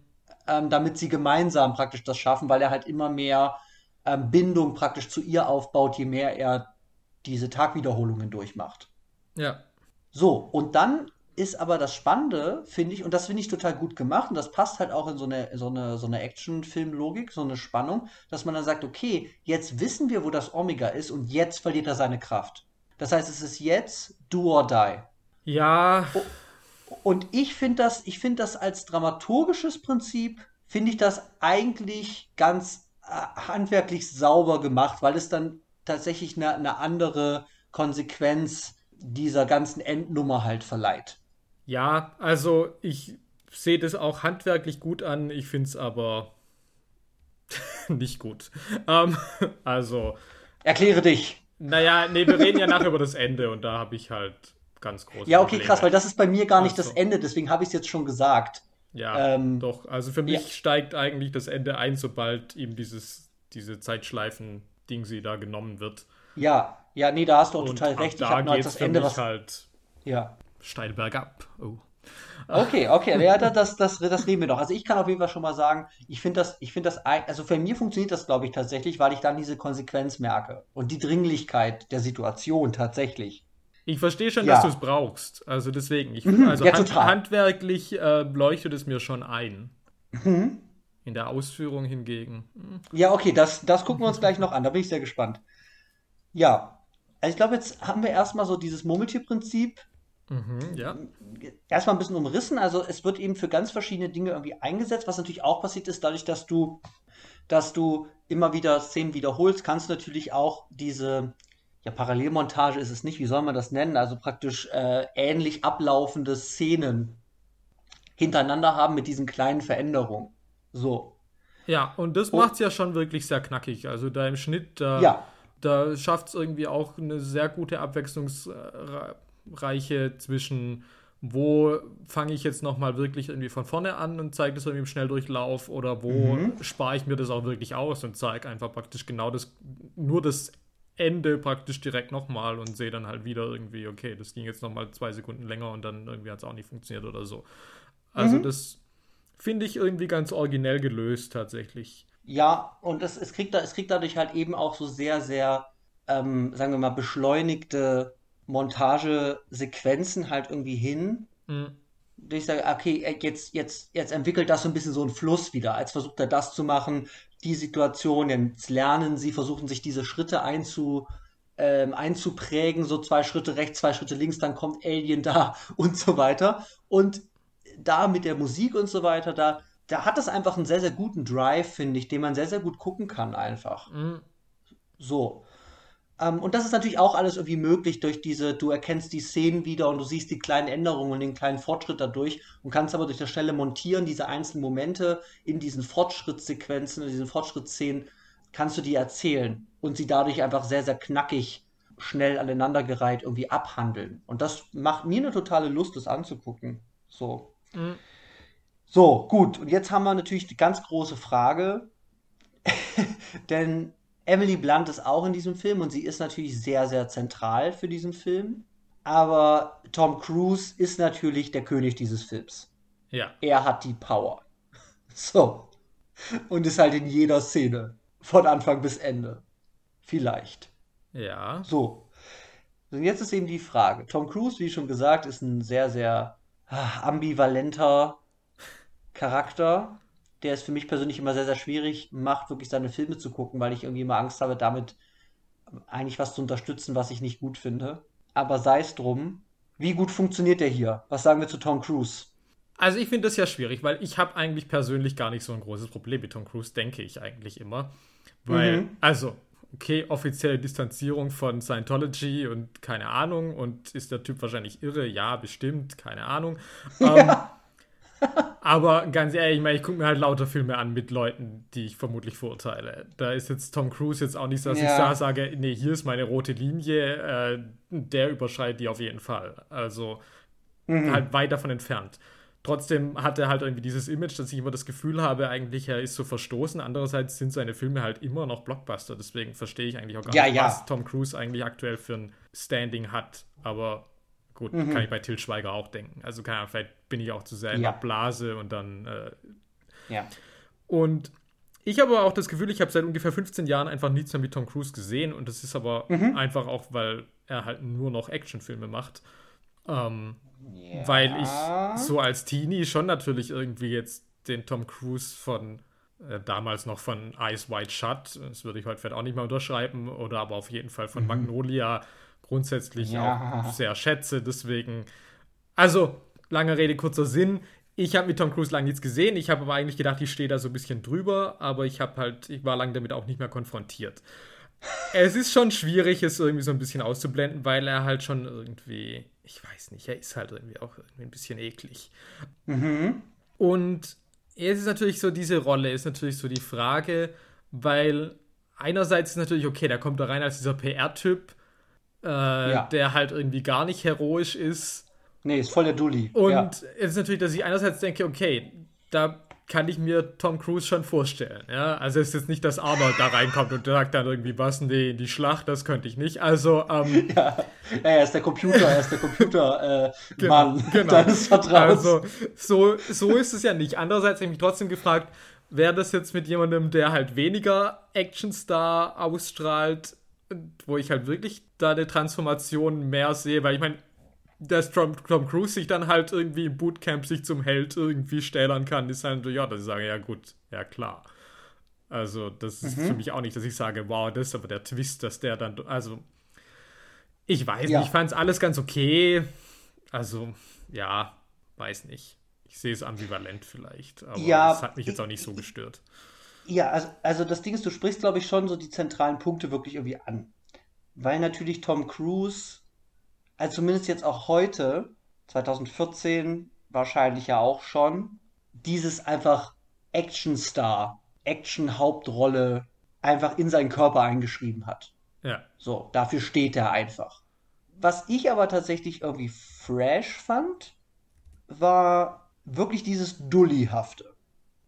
ähm, damit sie gemeinsam praktisch das schaffen, weil er halt immer mehr ähm, Bindung praktisch zu ihr aufbaut, je mehr er diese Tagwiederholungen durchmacht. Ja. So, und dann ist aber das Spannende, finde ich, und das finde ich total gut gemacht, und das passt halt auch in so eine, so eine, so eine Action-Film-Logik, so eine Spannung, dass man dann sagt, okay, jetzt wissen wir, wo das Omega ist und jetzt verliert er seine Kraft. Das heißt, es ist jetzt do or die. Ja. Und ich finde das, ich finde das als dramaturgisches Prinzip, finde ich das eigentlich ganz äh, handwerklich sauber gemacht, weil es dann tatsächlich eine, eine andere Konsequenz dieser ganzen Endnummer halt verleiht. Ja, also ich sehe das auch handwerklich gut an, ich finde es aber nicht gut. Ähm, also. Erkläre dich. Naja, nee, wir reden ja nachher über das Ende und da habe ich halt ganz große Ja, okay, Probleme. krass, weil das ist bei mir gar nicht also. das Ende, deswegen habe ich es jetzt schon gesagt. Ja, ähm, doch. Also für mich ja. steigt eigentlich das Ende ein, sobald ihm dieses, diese Zeitschleifen-Ding sie da genommen wird. Ja, ja, nee, da hast du auch total recht. Ich habe das Ende was halt ja. Steil bergab. Oh. Okay, okay, ja, das, das, das nehmen wir doch. Also ich kann auf jeden Fall schon mal sagen, ich finde das, ich finde das, also für mich funktioniert das, glaube ich, tatsächlich, weil ich dann diese Konsequenz merke und die Dringlichkeit der Situation tatsächlich. Ich verstehe schon, ja. dass du es brauchst. Also deswegen, ich, mhm, also ja, hand, handwerklich äh, leuchtet es mir schon ein. Mhm. In der Ausführung hingegen. Hm. Ja, okay, das, das gucken wir uns gleich noch an. Da bin ich sehr gespannt. Ja, also ich glaube, jetzt haben wir erstmal so dieses Murmeltierprinzip Mhm, ja. Erstmal ein bisschen umrissen. Also es wird eben für ganz verschiedene Dinge irgendwie eingesetzt. Was natürlich auch passiert ist, dadurch, dass du, dass du immer wieder Szenen wiederholst, kannst du natürlich auch diese, ja, Parallelmontage ist es nicht, wie soll man das nennen? Also praktisch äh, ähnlich ablaufende Szenen hintereinander haben mit diesen kleinen Veränderungen. So. Ja, und das macht es ja schon wirklich sehr knackig. Also da im Schnitt, da, ja. da schafft es irgendwie auch eine sehr gute Abwechslungsreiche zwischen wo fange ich jetzt nochmal wirklich irgendwie von vorne an und zeige das irgendwie im Schnelldurchlauf oder wo mhm. spare ich mir das auch wirklich aus und zeige einfach praktisch genau das, nur das Ende praktisch direkt nochmal und sehe dann halt wieder irgendwie, okay, das ging jetzt nochmal zwei Sekunden länger und dann irgendwie hat es auch nicht funktioniert oder so. Also mhm. das finde ich irgendwie ganz originell gelöst tatsächlich. Ja, und es, es, kriegt, es kriegt dadurch halt eben auch so sehr, sehr, ähm, sagen wir mal, beschleunigte Montagesequenzen halt irgendwie hin. Mhm. Ich sage, okay, jetzt, jetzt, jetzt entwickelt das so ein bisschen so einen Fluss wieder. Als versucht er das zu machen, die Situation, jetzt lernen sie, versuchen sich diese Schritte einzu, ähm, einzuprägen, so zwei Schritte rechts, zwei Schritte links, dann kommt Alien da und so weiter. Und da mit der Musik und so weiter, da, da hat es einfach einen sehr, sehr guten Drive, finde ich, den man sehr, sehr gut gucken kann einfach. Mhm. So. Ähm, und das ist natürlich auch alles irgendwie möglich durch diese, du erkennst die Szenen wieder und du siehst die kleinen Änderungen und den kleinen Fortschritt dadurch und kannst aber durch das schnelle Montieren diese einzelnen Momente in diesen Fortschrittssequenzen, in diesen Fortschrittsszenen, kannst du die erzählen und sie dadurch einfach sehr, sehr knackig, schnell aneinandergereiht irgendwie abhandeln. Und das macht mir eine totale Lust, das anzugucken. So. Mhm. So, gut. Und jetzt haben wir natürlich die ganz große Frage, denn Emily Blunt ist auch in diesem Film und sie ist natürlich sehr, sehr zentral für diesen Film. Aber Tom Cruise ist natürlich der König dieses Films. Ja. Er hat die Power. So. Und ist halt in jeder Szene. Von Anfang bis Ende. Vielleicht. Ja. So. Und jetzt ist eben die Frage. Tom Cruise, wie schon gesagt, ist ein sehr, sehr ah, ambivalenter Charakter der es für mich persönlich immer sehr, sehr schwierig macht, wirklich seine Filme zu gucken, weil ich irgendwie immer Angst habe, damit eigentlich was zu unterstützen, was ich nicht gut finde. Aber sei es drum. Wie gut funktioniert der hier? Was sagen wir zu Tom Cruise? Also ich finde das ja schwierig, weil ich habe eigentlich persönlich gar nicht so ein großes Problem mit Tom Cruise, denke ich eigentlich immer. Weil, mhm. also, okay, offizielle Distanzierung von Scientology und keine Ahnung und ist der Typ wahrscheinlich irre? Ja, bestimmt, keine Ahnung. Ja. Aber ganz ehrlich, ich meine, ich gucke mir halt lauter Filme an mit Leuten, die ich vermutlich verurteile. Da ist jetzt Tom Cruise jetzt auch nicht so, dass ja. ich da sage, nee, hier ist meine rote Linie, äh, der überschreitet die auf jeden Fall. Also mhm. halt weit davon entfernt. Trotzdem hat er halt irgendwie dieses Image, dass ich immer das Gefühl habe, eigentlich er ist so verstoßen. Andererseits sind seine Filme halt immer noch Blockbuster. Deswegen verstehe ich eigentlich auch gar ja, nicht, ja. was Tom Cruise eigentlich aktuell für ein Standing hat. Aber Gut, mhm. kann ich bei Till Schweiger auch denken. Also kann ja, vielleicht bin ich auch zu sehr in der Blase und dann. Äh, ja. Und ich habe auch das Gefühl, ich habe seit ungefähr 15 Jahren einfach nichts mehr mit Tom Cruise gesehen und das ist aber mhm. einfach auch, weil er halt nur noch Actionfilme macht. Ähm, ja. Weil ich so als Teenie schon natürlich irgendwie jetzt den Tom Cruise von äh, damals noch von Eyes Wide Shut, das würde ich heute vielleicht auch nicht mehr unterschreiben, oder aber auf jeden Fall von mhm. Magnolia grundsätzlich ja. auch sehr schätze. Deswegen, also, lange Rede, kurzer Sinn. Ich habe mit Tom Cruise lange nichts gesehen. Ich habe aber eigentlich gedacht, ich stehe da so ein bisschen drüber, aber ich habe halt, ich war lange damit auch nicht mehr konfrontiert. es ist schon schwierig, es irgendwie so ein bisschen auszublenden, weil er halt schon irgendwie, ich weiß nicht, er ist halt irgendwie auch irgendwie ein bisschen eklig. Mhm. Und es ist natürlich so, diese Rolle ist natürlich so die Frage, weil einerseits ist natürlich okay, der kommt da rein als dieser PR-Typ, äh, ja. der halt irgendwie gar nicht heroisch ist. Nee, ist voll der Dulli. Und ja. es ist natürlich, dass ich einerseits denke, okay, da kann ich mir Tom Cruise schon vorstellen. Ja? Also es ist jetzt nicht, dass Arnold da reinkommt und sagt dann irgendwie, was, nee, die Schlacht, das könnte ich nicht. Also, ähm, ja. ja, er ist der Computer, er ist der Computer-Mann äh, genau, genau. deines Vertrauens. Also, so, so ist es ja nicht. Andererseits habe ich mich trotzdem gefragt, wäre das jetzt mit jemandem, der halt weniger Actionstar ausstrahlt, wo ich halt wirklich da eine Transformation mehr sehe, weil ich meine, dass Tom, Tom Cruise sich dann halt irgendwie im Bootcamp sich zum Held irgendwie stählern kann, ist halt, ja, dass ich sage, ja gut, ja klar. Also, das ist mhm. für mich auch nicht, dass ich sage, wow, das ist aber der Twist, dass der dann, also, ich weiß ja. nicht, ich fand es alles ganz okay. Also, ja, weiß nicht. Ich sehe es ambivalent vielleicht, aber Ja, es hat mich jetzt auch nicht so gestört. ja, also, also das Ding ist, du sprichst, glaube ich, schon so die zentralen Punkte wirklich irgendwie an. Weil natürlich Tom Cruise, also zumindest jetzt auch heute, 2014 wahrscheinlich ja auch schon, dieses einfach Actionstar, Action-Hauptrolle einfach in seinen Körper eingeschrieben hat. Ja, So, dafür steht er einfach. Was ich aber tatsächlich irgendwie fresh fand, war wirklich dieses Dullihafte.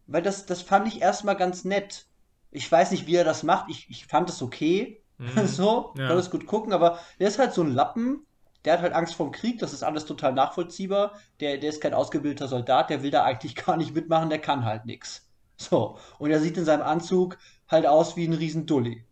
Weil das, das fand ich erstmal ganz nett. Ich weiß nicht, wie er das macht. Ich, ich fand es okay. mhm. So, Ja. kann es gut gucken, aber der ist halt so ein Lappen. Der hat halt Angst vorm Krieg, das ist alles total nachvollziehbar. Der, der ist kein ausgebildeter Soldat, der will da eigentlich gar nicht mitmachen, der kann halt nix. So, und er sieht in seinem Anzug halt aus wie ein Riesendulli.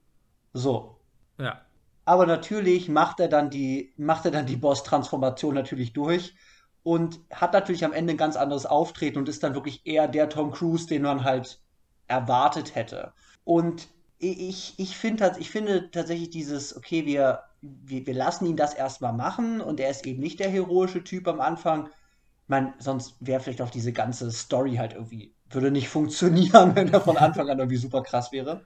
So, ja, aber natürlich macht er dann die, macht er dann die Boss-Transformation natürlich durch und hat natürlich am Ende ein ganz anderes Auftreten und ist dann wirklich eher der Tom Cruise, den man halt erwartet hätte. Und ich, ich finde ich finde tatsächlich dieses, okay, wir, wir, wir lassen ihn das erstmal machen und er ist eben nicht der heroische Typ am Anfang. Man, sonst wäre vielleicht auch diese ganze Story halt irgendwie, würde nicht funktionieren, wenn er von Anfang an irgendwie super krass wäre.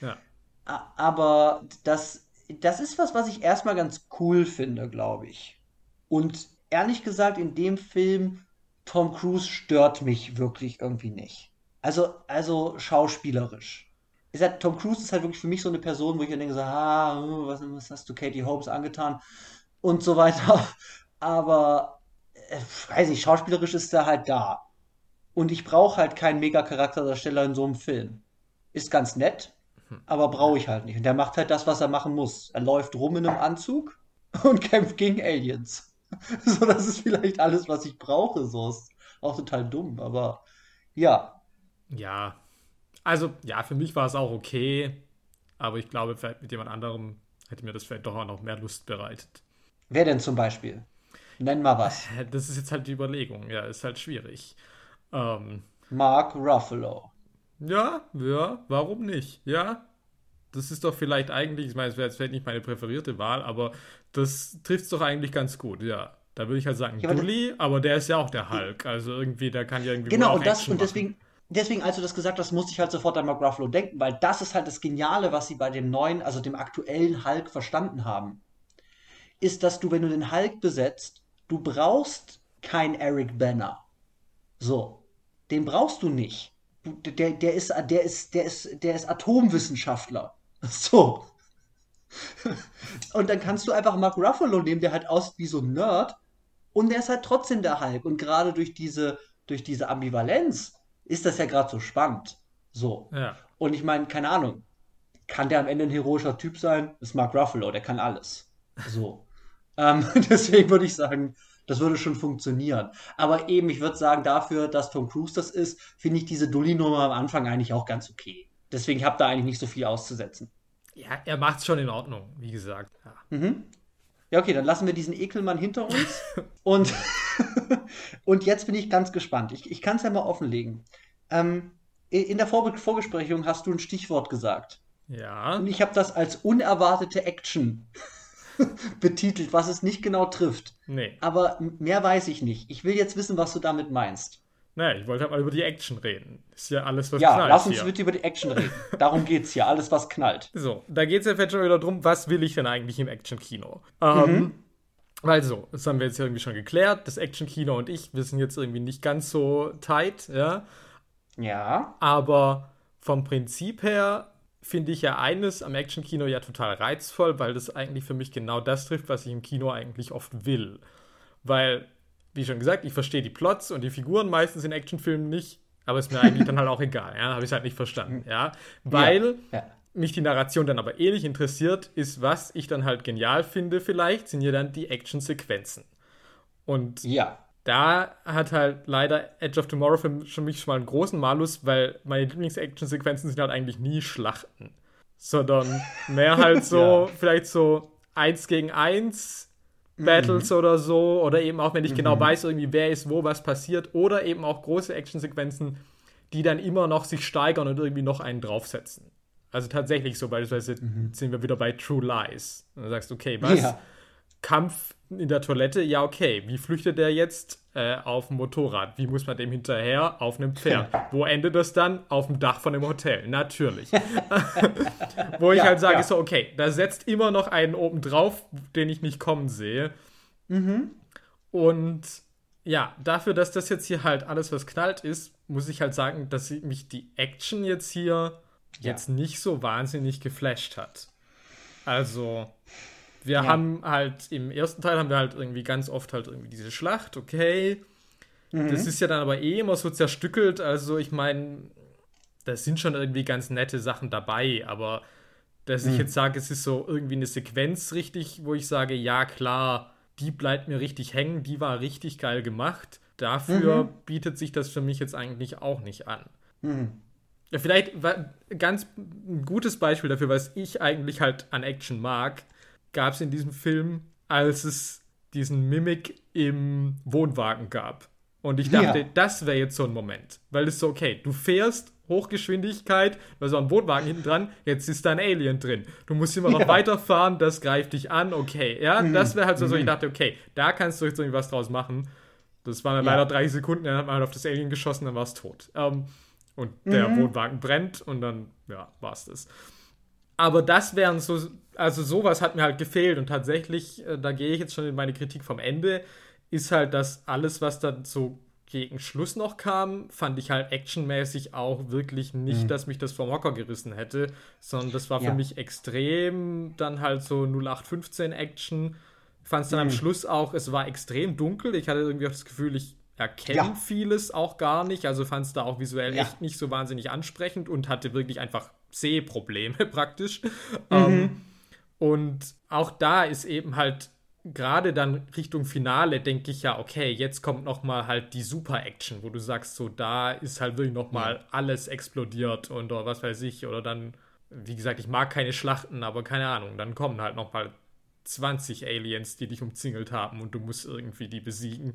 ja. Aber das, das ist was, was ich erstmal ganz cool finde, glaube ich. Und ehrlich gesagt, in dem Film, Tom Cruise stört mich wirklich irgendwie nicht. Also, also schauspielerisch. Sag, Tom Cruise ist halt wirklich für mich so eine Person, wo ich dann denke, so, ah, hm, was, was hast du Katie Holmes angetan und so weiter. Aber, äh, weiß ich, schauspielerisch ist er halt da. Und ich brauche halt keinen Mega-Charakterdarsteller in so einem Film. Ist ganz nett, aber brauche ich halt nicht. Und der macht halt das, was er machen muss. Er läuft rum in einem Anzug und kämpft gegen Aliens. So, das ist vielleicht alles, was ich brauche. So ist auch total dumm, aber ja. Ja, also ja, für mich war es auch okay, aber ich glaube, vielleicht mit jemand anderem hätte mir das vielleicht doch auch noch mehr Lust bereitet. Wer denn zum Beispiel? Nenn mal was. Äh, Das ist jetzt halt die Überlegung, ja, ist halt schwierig. Ähm, Mark Ruffalo. ja, ja, warum nicht? Ja, das ist doch vielleicht eigentlich, ich meine, es wäre jetzt vielleicht nicht meine präferierte Wahl, aber das trifft es doch eigentlich ganz gut, ja. Da würde ich halt sagen, Ja, aber Dully, aber der ist ja auch der Hulk, also irgendwie, der kann ja irgendwie Genau, auch und das, und machen. Deswegen, als du das gesagt hast, musste ich halt sofort an Mark Ruffalo denken, weil das ist halt das Geniale, was sie bei dem neuen, also dem aktuellen Hulk verstanden haben. Ist, dass du, wenn du den Hulk besetzt, du brauchst kein Eric Banner. So. Den brauchst du nicht. Der, der ist, der ist, der ist, der ist Atomwissenschaftler. So. Und dann kannst du einfach Mark Ruffalo nehmen, der halt aussieht wie so ein Nerd. Und der ist halt trotzdem der Hulk. Und gerade durch diese, durch diese Ambivalenz ist das ja gerade so spannend. So. Ja, Und ich meine, keine Ahnung. Kann der am Ende ein heroischer Typ sein? Das ist Mark Ruffalo, der kann alles. So. ähm, deswegen würde ich sagen, das würde schon funktionieren. Aber eben, ich würde sagen, dafür, dass Tom Cruise das ist, finde ich diese Dulli-Nummer am Anfang eigentlich auch ganz okay. Deswegen habe da eigentlich nicht so viel auszusetzen. ja er macht es schon in Ordnung, wie gesagt. Ja. Mhm. Ja, okay, dann lassen wir diesen Ekelmann hinter uns. Und, und jetzt bin ich ganz gespannt. Ich, ich kann es ja mal offenlegen. Ähm, in der Vorbe Vorgesprächung hast du ein Stichwort gesagt. Ja, Und ich habe das als unerwartete Action betitelt, was es nicht genau trifft. nee. Aber mehr weiß ich nicht. Ich will jetzt wissen, was du damit meinst. Naja, ich wollte halt mal über die Action reden. Ist ja alles, was Ja, knallt lass uns hier. bitte über die Action reden. Darum geht's hier. Alles, was knallt. So, da geht es ja vielleicht schon wieder darum, was will ich denn eigentlich im Action-Kino? Ähm, Weil so, das haben wir jetzt irgendwie schon geklärt. Das Action-Kino und ich, wir sind jetzt irgendwie nicht ganz so tight, ja. Ja. Aber vom Prinzip her finde ich ja eines am Action-Kino ja total reizvoll, weil das eigentlich für mich genau das trifft, was ich im Kino eigentlich oft will. Weil, wie schon gesagt, ich verstehe die Plots und die Figuren meistens in Actionfilmen nicht, aber ist mir eigentlich dann halt auch egal, ja, habe ich halt nicht verstanden, ja. Weil Ja. Mich die Narration dann aber ähnlich interessiert, ist, was ich dann halt genial finde, vielleicht, sind ja dann die Action-Sequenzen. Und Ja. da hat halt leider Edge of Tomorrow für, für mich schon mal einen großen Malus, weil meine Lieblings-Action-Sequenzen sind halt eigentlich nie Schlachten, sondern mehr halt so, Ja. vielleicht so eins gegen eins Battles oder so, oder eben auch, wenn ich genau weiß, irgendwie wer ist wo, was passiert, oder eben auch große Action-Sequenzen, die dann immer noch sich steigern und irgendwie noch einen draufsetzen. Also tatsächlich so, beispielsweise sind wir wieder bei True Lies. Und du sagst, okay, was? Ja. Kampf in der Toilette, ja, okay. Wie flüchtet er jetzt äh, auf dem Motorrad? Wie muss man dem hinterher? Auf einem Pferd. Wo endet das dann? Auf dem Dach von dem Hotel. Natürlich. Wo ich ja, halt sage, ja. so, okay, da setzt immer noch einen oben drauf, den ich nicht kommen sehe. Mhm. Und ja, dafür, dass das jetzt hier halt alles, was knallt ist, muss ich halt sagen, dass mich die Action jetzt hier ja. jetzt nicht so wahnsinnig geflasht hat. Also, wir ja. haben halt im ersten Teil haben wir halt irgendwie ganz oft halt irgendwie diese Schlacht, okay. Mhm. Das ist ja dann aber eh immer so zerstückelt. Also, ich meine, da sind schon irgendwie ganz nette Sachen dabei, aber dass mhm. ich jetzt sage, es ist so irgendwie eine Sequenz richtig, wo ich sage, ja klar, die bleibt mir richtig hängen, die war richtig geil gemacht. Dafür mhm. bietet sich das für mich jetzt eigentlich auch nicht an. Mhm. Ja, vielleicht ganz ein gutes Beispiel dafür, was ich eigentlich halt an Action mag, gab es in diesem Film, als es diesen Mimik im Wohnwagen gab. Und ich dachte, ja. das wäre jetzt so ein Moment. Weil es so, okay, du fährst Hochgeschwindigkeit, da ist auch ein Wohnwagen hinten dran, jetzt ist da ein Alien drin. Du musst immer noch ja. weiterfahren, das greift dich an, okay. Ja, mhm. das wäre halt so, so, ich mhm. dachte, okay, da kannst du jetzt irgendwie was draus machen. Das waren dann ja. leider 30 Sekunden, dann hat man halt auf das Alien geschossen, dann war es tot. Ähm, und der mhm. Wohnwagen brennt und dann, ja, war es das. Aber das wären so, also sowas hat mir halt gefehlt und tatsächlich, äh, da gehe ich jetzt schon in meine Kritik vom Ende, ist halt, dass alles, was dann so gegen Schluss noch kam, fand ich halt actionmäßig auch wirklich nicht, mhm. dass mich das vom Hocker gerissen hätte, sondern das war ja. für mich extrem dann halt so 0815 Action. Fand es dann mhm. am Schluss auch, es war extrem dunkel. Ich hatte irgendwie auch das Gefühl, ich erkenne ja. vieles auch gar nicht. Also fand es da auch visuell ja. echt nicht so wahnsinnig ansprechend und hatte wirklich einfach Sehprobleme praktisch. Mhm. Ähm, und auch da ist eben halt gerade dann Richtung Finale denke ich ja, okay, jetzt kommt noch mal halt die Super-Action, wo du sagst, so da ist halt wirklich noch mal alles explodiert und oder was weiß ich oder dann, wie gesagt, ich mag keine Schlachten, aber keine Ahnung, dann kommen halt noch mal 20 Aliens, die dich umzingelt haben und du musst irgendwie die besiegen.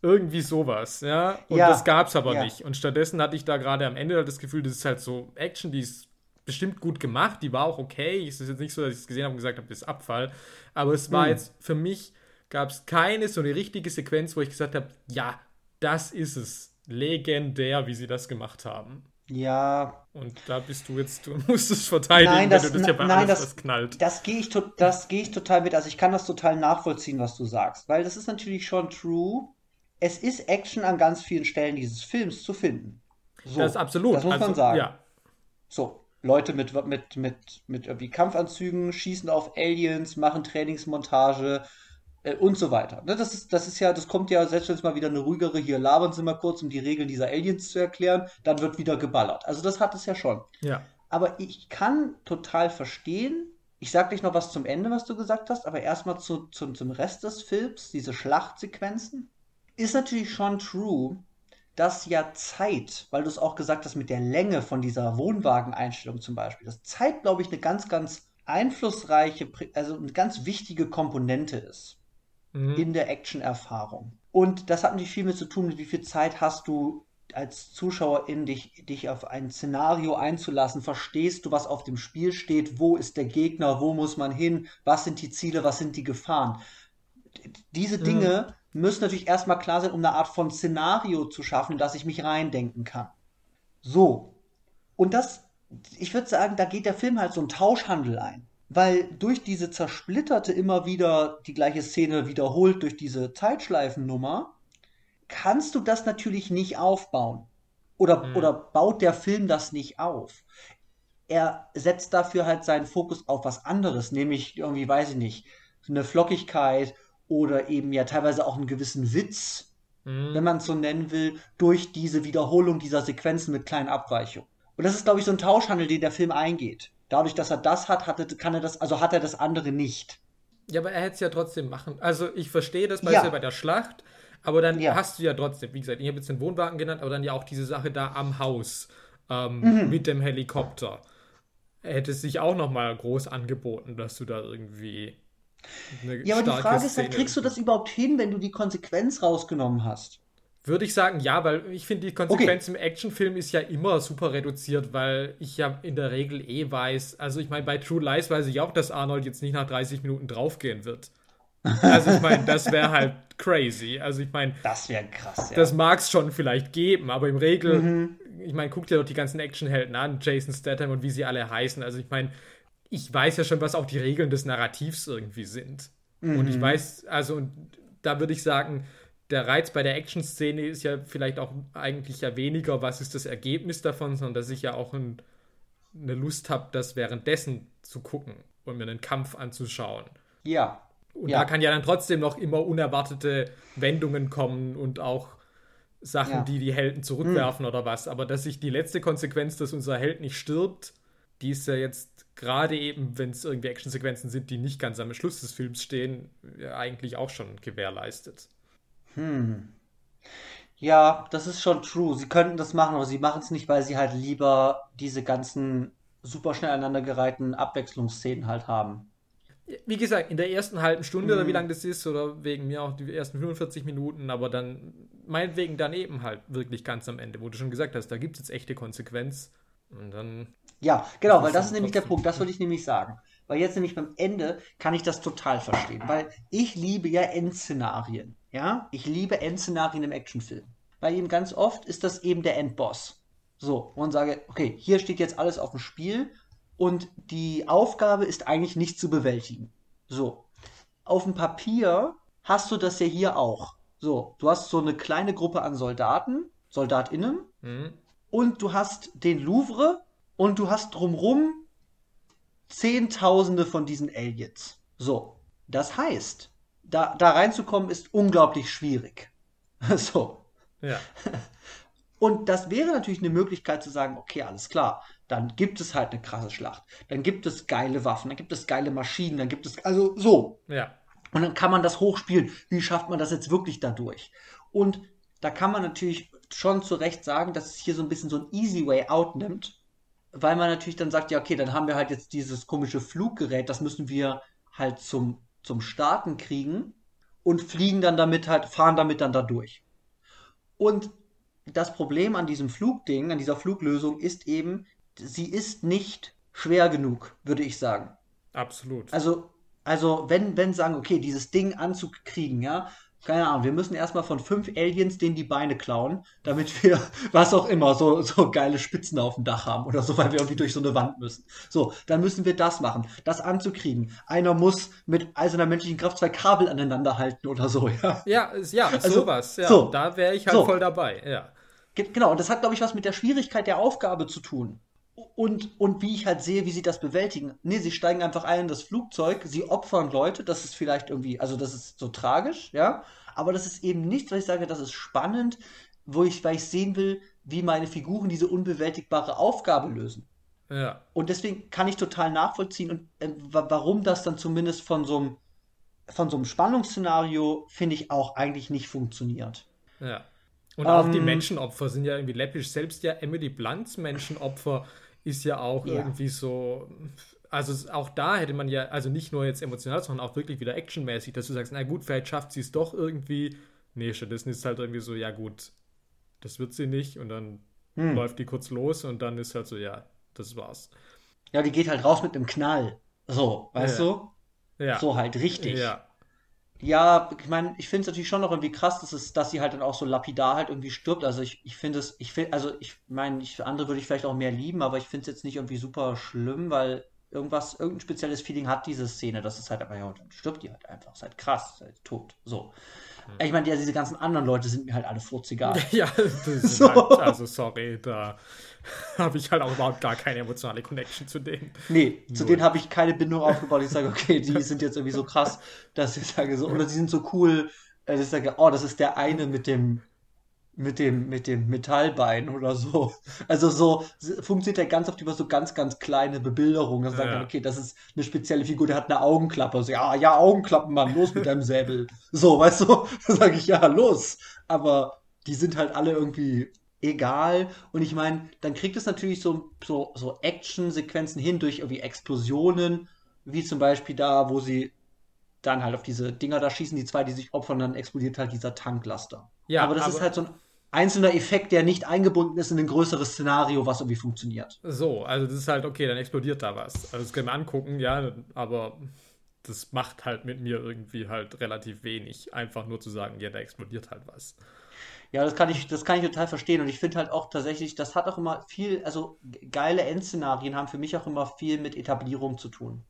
Irgendwie sowas, ja. Und ja, das gab's aber ja. nicht. Und stattdessen hatte ich da gerade am Ende halt das Gefühl, das ist halt so Action, die ist bestimmt gut gemacht, die war auch okay. Es ist jetzt nicht so, dass ich es gesehen habe und gesagt habe, das ist Abfall. Aber es war hm. jetzt für mich, gab es keine so eine richtige Sequenz, wo ich gesagt habe, ja, das ist es. Legendär, wie sie das gemacht haben. Ja. Und da bist du jetzt, du musst es verteidigen, nein, das, wenn du das ja bei nein, alles das, knallt. Das gehe ich, geh ich total mit. Also ich kann das total nachvollziehen, was du sagst. Weil das ist natürlich schon true. Es ist Action an ganz vielen Stellen dieses Films zu finden. So, das ist absolut. Das muss also, man sagen. Ja. So, Leute mit, mit, mit, mit irgendwie Kampfanzügen schießen auf Aliens, machen Trainingsmontage äh, und so weiter. Ne, das, ist, das ist ja, das kommt ja, selbst wenn es mal wieder eine ruhigere, hier labern sie mal kurz, um die Regeln dieser Aliens zu erklären, dann wird wieder geballert. Also das hat es ja schon. Ja. Aber ich kann total verstehen, ich sag gleich noch was zum Ende, was du gesagt hast, aber erstmal zu, zu, zum Rest des Films, diese Schlachtsequenzen, ist natürlich schon true, dass ja Zeit, weil du es auch gesagt hast mit der Länge von dieser Wohnwageneinstellung zum Beispiel, dass Zeit, glaube ich, eine ganz, ganz einflussreiche, also eine ganz wichtige Komponente ist mhm. in der Action-Erfahrung. Und das hat natürlich viel mit zu tun, mit wie viel Zeit hast du als Zuschauerin dich, dich auf ein Szenario einzulassen. Verstehst du, was auf dem Spiel steht? Wo ist der Gegner? Wo muss man hin? Was sind die Ziele? Was sind die Gefahren? Diese mhm. Dinge mhm müssen natürlich erstmal klar sein, um eine Art von Szenario zu schaffen, dass ich mich reindenken kann. So. Und das, ich würde sagen, da geht der Film halt so einen Tauschhandel ein. Weil durch diese zersplitterte, immer wieder die gleiche Szene wiederholt, durch diese Zeitschleifennummer, kannst du das natürlich nicht aufbauen. Oder, mhm. oder baut der Film das nicht auf. Er setzt dafür halt seinen Fokus auf was anderes, nämlich irgendwie, weiß ich nicht, eine Flockigkeit oder eben ja teilweise auch einen gewissen Witz, mhm. wenn man es so nennen will, durch diese Wiederholung dieser Sequenzen mit kleinen Abweichungen. Und das ist, glaube ich, so ein Tauschhandel, den der Film eingeht. Dadurch, dass er das hat, hat er, kann er das, also hat er das andere nicht. Ja, aber er hätte es ja trotzdem machen. Also ich verstehe das ja. bei der Schlacht, aber dann ja. hast du ja trotzdem, wie gesagt, ich habe jetzt den Wohnwagen genannt, aber dann ja auch diese Sache da am Haus ähm, mhm. mit dem Helikopter. Hätte es sich auch noch mal groß angeboten, dass du da irgendwie ja, aber die Frage ist halt, kriegst du das überhaupt hin, wenn du die Konsequenz rausgenommen hast? Würde ich sagen, ja, weil ich finde, die Konsequenz okay. im Actionfilm ist ja immer super reduziert, weil ich ja in der Regel eh weiß, also ich meine, bei True Lies weiß ich auch, dass Arnold jetzt nicht nach 30 Minuten draufgehen wird. Also ich meine, das wäre halt crazy. Also ich meine, das wäre krass. Ja. Das mag es schon vielleicht geben, aber im Regel, mhm. ich meine, guck dir doch die ganzen Actionhelden an, Jason Statham und wie sie alle heißen. Also ich meine, ich weiß ja schon, was auch die Regeln des Narrativs irgendwie sind. Mhm. Und ich mhm. weiß, also da würde ich sagen, der Reiz bei der Action-Szene ist ja vielleicht auch eigentlich ja weniger, was ist das Ergebnis davon, sondern dass ich ja auch ein, eine Lust habe, das währenddessen zu gucken und mir einen Kampf anzuschauen. Ja. Und ja. da kann ja dann trotzdem noch immer unerwartete Wendungen kommen und auch Sachen, ja. die die Helden zurückwerfen hm. oder was. Aber dass sich die letzte Konsequenz, dass unser Held nicht stirbt, die ist ja jetzt gerade eben, wenn es irgendwie Actionsequenzen sind, die nicht ganz am Schluss des Films stehen, eigentlich auch schon gewährleistet. Hm. Ja, das ist schon true. Sie könnten das machen, aber sie machen es nicht, weil sie halt lieber diese ganzen super schnell aneinandergereihten Abwechslungsszenen halt haben. Wie gesagt, in der ersten halben Stunde mhm. oder wie lange das ist, oder wegen mir auch die ersten 45 Minuten, aber dann meinetwegen dann eben halt wirklich ganz am Ende, wo du schon gesagt hast, da gibt es jetzt echte Konsequenz. Und dann. Ja, genau, weil das ist nämlich der Punkt, das würde ich nämlich sagen. Weil jetzt nämlich beim Ende kann ich das total verstehen, weil ich liebe ja Endszenarien. Ja, ich liebe Endszenarien im Actionfilm. Weil eben ganz oft ist das eben der Endboss. So, und sage, okay, hier steht jetzt alles auf dem Spiel und die Aufgabe ist eigentlich nicht zu bewältigen. So, auf dem Papier hast du das ja hier auch. So, du hast so eine kleine Gruppe an Soldaten, SoldatInnen, mhm. und du hast den Louvre und du hast drumrum Zehntausende von diesen Aliens. So, das heißt, da, da reinzukommen ist unglaublich schwierig. so. Ja. Und das wäre natürlich eine Möglichkeit zu sagen, okay, alles klar, dann gibt es halt eine krasse Schlacht. Dann gibt es geile Waffen, dann gibt es geile Maschinen, dann gibt es, also so. Ja. Und dann kann man das hochspielen. Wie schafft man das jetzt wirklich dadurch? Und da kann man natürlich schon zu Recht sagen, dass es hier so ein bisschen so ein easy way out nimmt, weil man natürlich dann sagt, ja, okay, dann haben wir halt jetzt dieses komische Fluggerät, das müssen wir halt zum zum Starten kriegen und fliegen dann damit halt, fahren damit dann da durch. Und das Problem an diesem Flugding, an dieser Fluglösung ist eben, sie ist nicht schwer genug, würde ich sagen. Absolut. Also, also wenn, wenn sagen, okay, dieses Ding anzukriegen, ja, keine Ahnung, wir müssen erstmal von fünf Aliens denen die Beine klauen, damit wir, was auch immer, so, so geile Spitzen auf dem Dach haben oder so, weil wir irgendwie durch so eine Wand müssen. So, dann müssen wir das machen, das anzukriegen. Einer muss mit eiserner menschlichen Kraft zwei Kabel aneinander halten oder so, ja. Ja, ja, also, sowas, ja. So, da wäre ich halt so. voll dabei, ja. Genau, und das hat, glaube ich, was mit der Schwierigkeit der Aufgabe zu tun. Und, und wie ich halt sehe, wie sie das bewältigen. Nee, sie steigen einfach ein in das Flugzeug, sie opfern Leute, das ist vielleicht irgendwie, also das ist so tragisch, ja. Aber das ist eben nichts, was ich sage, das ist spannend, wo ich, weil ich sehen will, wie meine Figuren diese unbewältigbare Aufgabe lösen. Ja. Und deswegen kann ich total nachvollziehen, und, äh, warum das dann zumindest von so einem von so einem Spannungsszenario, finde ich, auch eigentlich nicht funktioniert. Ja. Und auch um, die ähm, Menschenopfer sind ja irgendwie läppisch. Selbst ja Emily Blunts Menschenopfer ist ja auch ja. irgendwie so. Also auch da hätte man ja, also nicht nur jetzt emotional, sondern auch wirklich wieder actionmäßig, dass du sagst, na gut, vielleicht schafft sie es doch irgendwie. Nee, stattdessen ist es halt irgendwie so, ja gut, das wird sie nicht und dann hm. läuft die kurz los und dann ist halt so, ja, das war's. Ja, die geht halt raus mit einem Knall. So, weißt ja. du? Ja. So halt richtig. Ja. Ja, ich meine, ich finde es natürlich schon noch irgendwie krass, dass, es, dass sie halt dann auch so lapidar halt irgendwie stirbt. Also ich, ich finde es, ich finde, also ich meine, ich, andere würde ich vielleicht auch mehr lieben, aber ich finde es jetzt nicht irgendwie super schlimm, weil irgendwas, irgendein spezielles Feeling hat diese Szene, dass es halt einfach, ja, dann stirbt die halt einfach, ist halt krass, ist halt tot. So. Hm. Ich meine, ja, diese ganzen anderen Leute sind mir halt alle furzegal. Ja, so. halt, also sorry, da habe ich halt auch überhaupt gar keine emotionale Connection zu denen. Nee, Null. zu denen habe ich keine Bindung aufgebaut. Ich sage, okay, die sind jetzt irgendwie so krass, dass ich sage so, oder sie sind so cool, dass ich sage, oh, das ist der eine mit dem mit dem, mit dem Metallbein oder so. Also so funktioniert er ganz oft über so ganz, ganz kleine Bebilderungen. Dann sagt ja. man, okay, das ist eine spezielle Figur, der hat eine Augenklappe. So, ja, ja, Augenklappen, Mann, los mit deinem Säbel. So, weißt du, dann sage ich, ja, los. Aber die sind halt alle irgendwie egal. Und ich meine, dann kriegt es natürlich so, so, so Action-Sequenzen hin durch irgendwie Explosionen, wie zum Beispiel da, wo sie dann halt auf diese Dinger da schießen, die zwei, die sich opfern, dann explodiert halt dieser Tanklaster. Ja, aber das aber ist halt so ein einzelner Effekt, der nicht eingebunden ist in ein größeres Szenario, was irgendwie funktioniert. So, also das ist halt, okay, dann explodiert da was. Also das können wir angucken, ja, aber das macht halt mit mir irgendwie halt relativ wenig. Einfach nur zu sagen, ja, da explodiert halt was. Ja, das kann ich, das kann ich total verstehen. Und ich finde halt auch tatsächlich, das hat auch immer viel, also geile Endszenarien haben für mich auch immer viel mit Etablierung zu tun.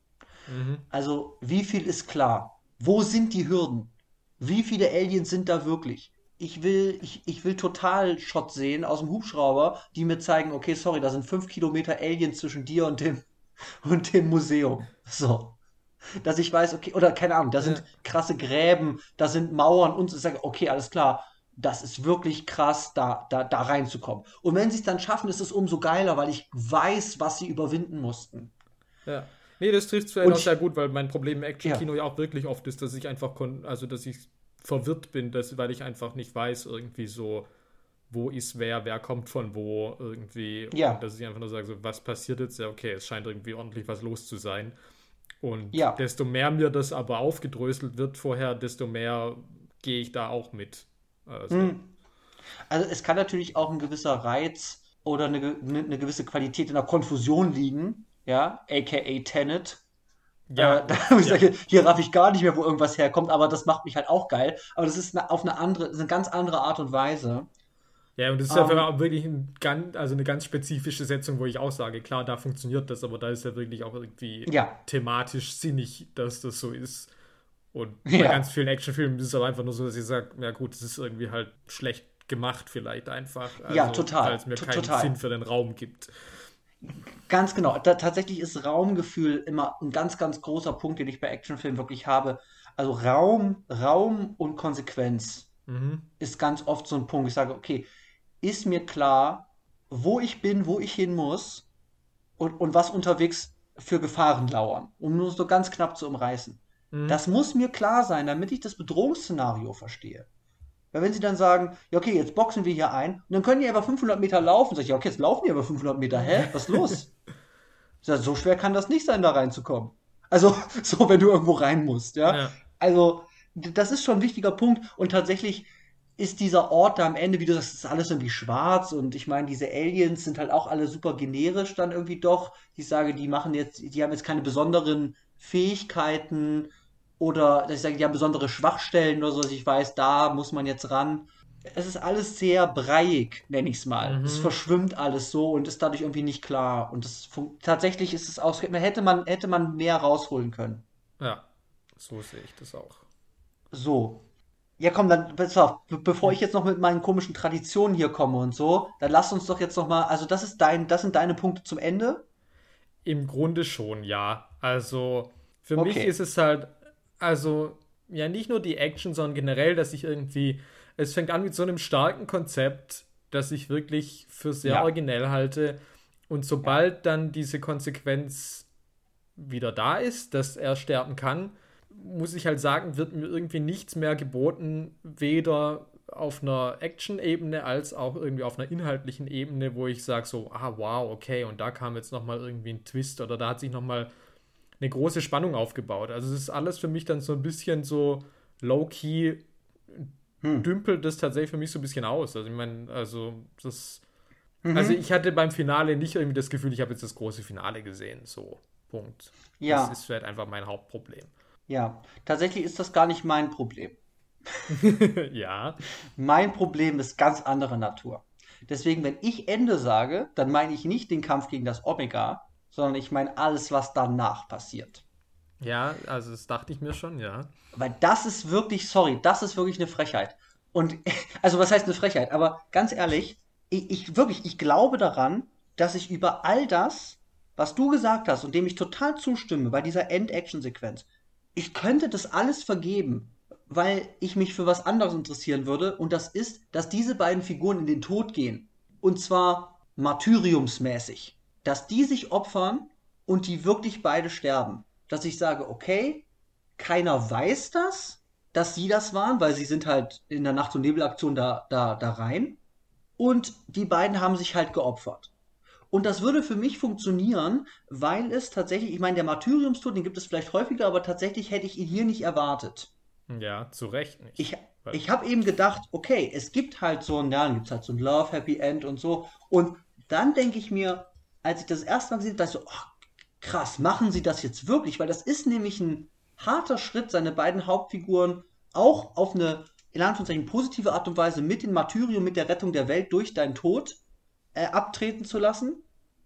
Mhm. Also, wie viel ist klar? Wo sind die Hürden? Wie viele Aliens sind da wirklich? Ich will, ich, ich will total Shot sehen aus dem Hubschrauber, die mir zeigen, okay, sorry, da sind fünf Kilometer Aliens zwischen dir und dem, und dem Museum. So. Dass ich weiß, okay, oder keine Ahnung, da sind krasse Gräben, da sind Mauern und ich sage, okay, alles klar, das ist wirklich krass, da, da, da reinzukommen. Und wenn sie es dann schaffen, ist es umso geiler, weil ich weiß, was sie überwinden mussten. Ja. Nee, das trifft vielleicht auch sehr gut, weil mein Problem im Action-Kino ja. ja. auch wirklich oft ist, dass ich einfach, also dass ich verwirrt bin, dass, weil ich einfach nicht weiß, irgendwie so, wo ist wer, wer kommt von wo, irgendwie. Ja. Und dass ich einfach nur sage, so, was passiert jetzt? Ja, okay, es scheint irgendwie ordentlich was los zu sein. Und ja. desto mehr mir das aber aufgedröselt wird vorher, desto mehr gehe ich da auch mit. Also. Hm. also es kann natürlich auch ein gewisser Reiz oder eine, eine gewisse Qualität in der Konfusion liegen, ja, aka Tenet. Ja, äh, ja. Sage, hier raff ich gar nicht mehr, wo irgendwas herkommt, aber das macht mich halt auch geil. Aber das ist eine, auf eine andere, eine ganz andere Art und Weise. Ja, und das ist um, ja ähm. wirklich ein ganz, also eine ganz spezifische Setzung, wo ich auch sage, klar, da funktioniert das, aber da ist ja wirklich auch irgendwie ja. thematisch sinnig, dass das so ist. Und bei ja. ganz vielen Actionfilmen ist es aber einfach nur so, dass ich sage, ja gut, es ist irgendwie halt schlecht gemacht vielleicht einfach. Also, ja, total. Weil es mir T keinen total. Sinn für den Raum gibt. Ganz genau. Da, tatsächlich ist Raumgefühl immer ein ganz, ganz großer Punkt, den ich bei Actionfilmen wirklich habe. Also Raum, Raum und Konsequenz mhm. ist ganz oft so ein Punkt. Ich sage, okay, ist mir klar, wo ich bin, wo ich hin muss und, und was unterwegs für Gefahren lauern, um nur so ganz knapp zu umreißen. Mhm. Das muss mir klar sein, damit ich das Bedrohungsszenario verstehe. Weil wenn sie dann sagen, ja okay, jetzt boxen wir hier ein, und dann können die aber 500 Meter laufen, sag ich, ja okay, jetzt laufen die aber 500 Meter, hä? Was ist los? sag, so schwer kann das nicht sein, da reinzukommen. Also, so, wenn du irgendwo rein musst, ja. ja. Also, das ist schon ein wichtiger Punkt und tatsächlich ist dieser Ort da am Ende, wie du sagst, ist alles irgendwie schwarz und ich meine, diese Aliens sind halt auch alle super generisch dann irgendwie doch. Ich sage, die machen jetzt, die haben jetzt keine besonderen Fähigkeiten oder dass ich sage, die haben besondere Schwachstellen oder so, dass ich weiß, da muss man jetzt ran. Es ist alles sehr breiig, nenne ich es mal. Mhm. Es verschwimmt alles so und ist dadurch irgendwie nicht klar. Und das tatsächlich ist es aus, hätte man, hätte man mehr rausholen können. Ja, so sehe ich das auch. So. Ja, komm, dann, pass auf, bevor ich jetzt noch mit meinen komischen Traditionen hier komme und so, dann lass uns doch jetzt noch mal, also das ist dein, das sind deine Punkte zum Ende? Im Grunde schon, ja. Also, für okay. mich ist es halt also ja nicht nur die Action, sondern generell, dass ich irgendwie, es fängt an mit so einem starken Konzept, das ich wirklich für sehr ja. originell halte. Und sobald ja. dann diese Konsequenz wieder da ist, dass er sterben kann, muss ich halt sagen, wird mir irgendwie nichts mehr geboten, weder auf einer Action-Ebene als auch irgendwie auf einer inhaltlichen Ebene, wo ich sage so, ah wow, okay, und da kam jetzt nochmal irgendwie ein Twist oder da hat sich nochmal eine große Spannung aufgebaut. Also es ist alles für mich dann so ein bisschen so low-key hm. dümpelt das tatsächlich für mich so ein bisschen aus. Also ich meine, also das mhm. also ich hatte beim Finale nicht irgendwie das Gefühl, ich habe jetzt das große Finale gesehen, so Punkt. Ja. Das ist vielleicht einfach mein Hauptproblem. Ja, tatsächlich ist das gar nicht mein Problem. ja. Mein Problem ist ganz anderer Natur. Deswegen, wenn ich Ende sage, dann meine ich nicht den Kampf gegen das Omega, sondern ich meine alles, was danach passiert. Ja, also das dachte ich mir schon, ja. Weil das ist wirklich, sorry, das ist wirklich eine Frechheit. Und, also was heißt eine Frechheit? Aber ganz ehrlich, ich, ich wirklich, ich glaube daran, dass ich über all das, was du gesagt hast und dem ich total zustimme bei dieser End-Action-Sequenz, ich könnte das alles vergeben, weil ich mich für was anderes interessieren würde. Und das ist, dass diese beiden Figuren in den Tod gehen. Und zwar martyriumsmäßig dass die sich opfern und die wirklich beide sterben. Dass ich sage, okay, keiner weiß das, dass sie das waren, weil sie sind halt in der Nacht- und Nebelaktion da, da, da rein. Und die beiden haben sich halt geopfert. Und das würde für mich funktionieren, weil es tatsächlich, ich meine, der Martyriumstod, den gibt es vielleicht häufiger, aber tatsächlich hätte ich ihn hier nicht erwartet. Ja, zu Recht nicht. Ich, ich habe eben gedacht, okay, es gibt halt so ein, ja, dann gibt es halt so ein Love, Happy End und so. Und dann denke ich mir, als ich das erste Mal gesehen habe, dachte ich so, oh, krass, machen sie das jetzt wirklich? Weil das ist nämlich ein harter Schritt, seine beiden Hauptfiguren auch auf eine, in Anführungszeichen, positive Art und Weise mit dem Martyrium, mit der Rettung der Welt durch deinen Tod äh, abtreten zu lassen.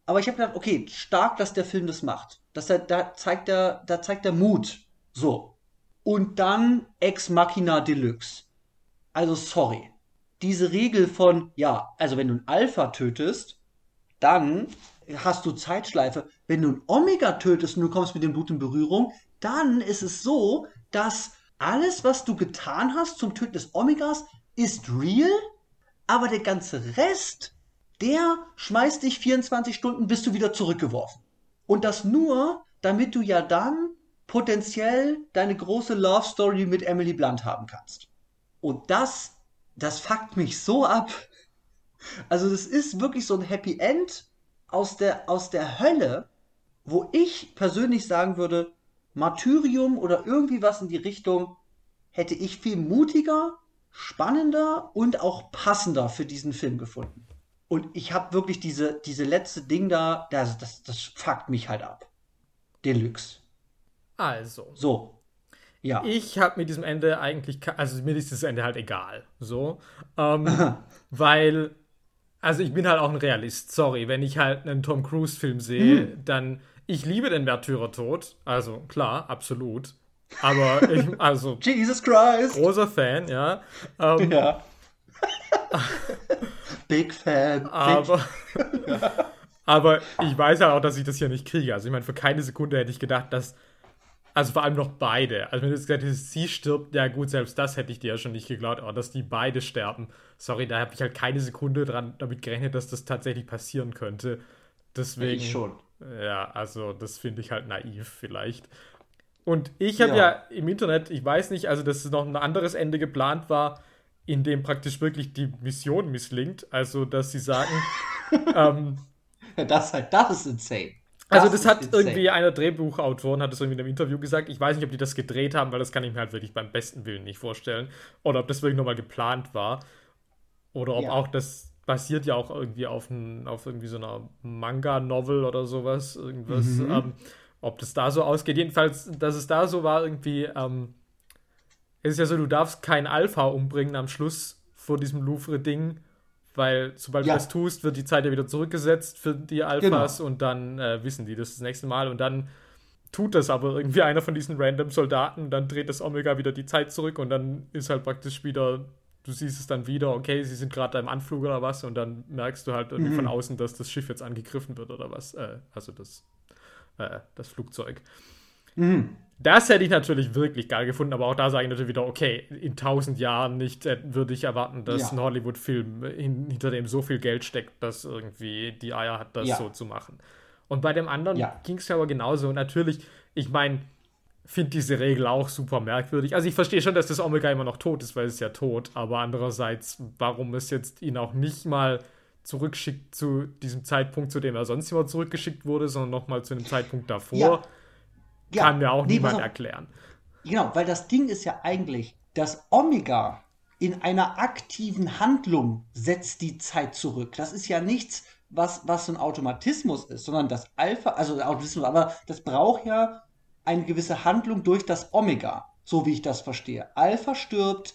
Aber ich habe gedacht, okay, stark, dass der Film das macht. Dass er, da zeigt er, da zeigt er Mut. So. Und dann Ex Machina Deluxe. Also sorry. Diese Regel von, ja, also wenn du ein Alpha tötest, dann hast du Zeitschleife. Wenn du ein Omega tötest und du kommst mit dem Blut in Berührung, dann ist es so, dass alles, was du getan hast zum Töten des Omegas, ist real, aber der ganze Rest, der schmeißt dich 24 Stunden, bist du wieder zurückgeworfen. Und das nur, damit du ja dann potenziell deine große Love Story mit Emily Blunt haben kannst. Und das, das fuckt mich so ab. Also das ist wirklich so ein Happy End aus der, aus der Hölle, wo ich persönlich sagen würde, Martyrium oder irgendwie was in die Richtung hätte ich viel mutiger, spannender und auch passender für diesen Film gefunden. Und ich habe wirklich diese, diese letzte Ding da, das, das, das fuckt mich halt ab. Deluxe. Also. So. Ja. Ich habe mit diesem Ende eigentlich, also mir ist das Ende halt egal. So. Ähm, weil, also ich bin halt auch ein Realist. Sorry, wenn ich halt einen Tom Cruise-Film sehe, mhm. dann, ich liebe den Märtyrertod. Also klar, absolut. Aber ich, also. Jesus Christ! Großer Fan, ja. Ähm, ja. Big Fan. Aber. aber ich weiß ja auch, dass ich das hier nicht kriege. Also ich meine, für keine Sekunde hätte ich gedacht, dass also vor allem noch beide. Also wenn du jetzt gesagt hättest, sie stirbt, ja gut, selbst das hätte ich dir ja schon nicht geglaubt, aber dass die beide sterben, sorry, da habe ich halt keine Sekunde dran damit gerechnet, dass das tatsächlich passieren könnte. Deswegen. Ich schon. Ja, also das finde ich halt naiv vielleicht. Und ich habe ja. ja. im Internet, ich weiß nicht, also dass noch ein anderes Ende geplant war, in dem praktisch wirklich die Mission misslingt. Also dass sie sagen, ähm, das, halt, das ist insane. Also das, hat irgendwie einer Drehbuchautoren hat das irgendwie in einem Interview gesagt. Ich weiß nicht, ob die das gedreht haben, weil das kann ich mir halt wirklich beim besten Willen nicht vorstellen. Oder ob das wirklich nochmal geplant war. Oder ob ja. auch das basiert ja auch irgendwie auf, ein, auf irgendwie so einer Manga-Novel oder sowas. Irgendwas. Mhm. Ähm, ob das da so ausgeht. Jedenfalls, dass es da so war, irgendwie, ähm, es ist ja so, du darfst kein Alpha umbringen am Schluss vor diesem Louvre-Ding weil sobald ja. du das tust, wird die Zeit ja wieder zurückgesetzt für die Alphas genau. und dann äh, wissen die das das nächste Mal und dann tut das aber irgendwie einer von diesen random Soldaten, dann dreht das Omega wieder die Zeit zurück und dann ist halt praktisch wieder, du siehst es dann wieder, okay, sie sind gerade im Anflug oder was und dann merkst du halt irgendwie mhm. von außen, dass das Schiff jetzt angegriffen wird oder was, äh, also das, äh, das Flugzeug. Mhm. Das hätte ich natürlich wirklich geil gefunden, aber auch da sage ich natürlich wieder, okay, in tausend Jahren nicht äh, würde ich erwarten, dass ja. ein Hollywood-Film hin, hinter dem so viel Geld steckt, dass irgendwie die Eier hat, das ja. so zu machen. Und bei dem anderen ja. ging es ja aber genauso. Und natürlich, ich meine, finde diese Regel auch super merkwürdig. Also ich verstehe schon, dass das Omega immer noch tot ist, weil es ist ja tot, aber andererseits, warum es jetzt ihn auch nicht mal zurückschickt zu diesem Zeitpunkt, zu dem er sonst immer zurückgeschickt wurde, sondern nochmal zu einem Zeitpunkt davor ja, kann mir auch nee, niemand erklären. Genau, weil das Ding ist ja eigentlich, dass Omega in einer aktiven Handlung setzt die Zeit zurück. Das ist ja nichts, was, was so ein Automatismus ist, sondern das Alpha, also Automatismus, aber das braucht ja eine gewisse Handlung durch das Omega, so wie ich das verstehe. Alpha stirbt,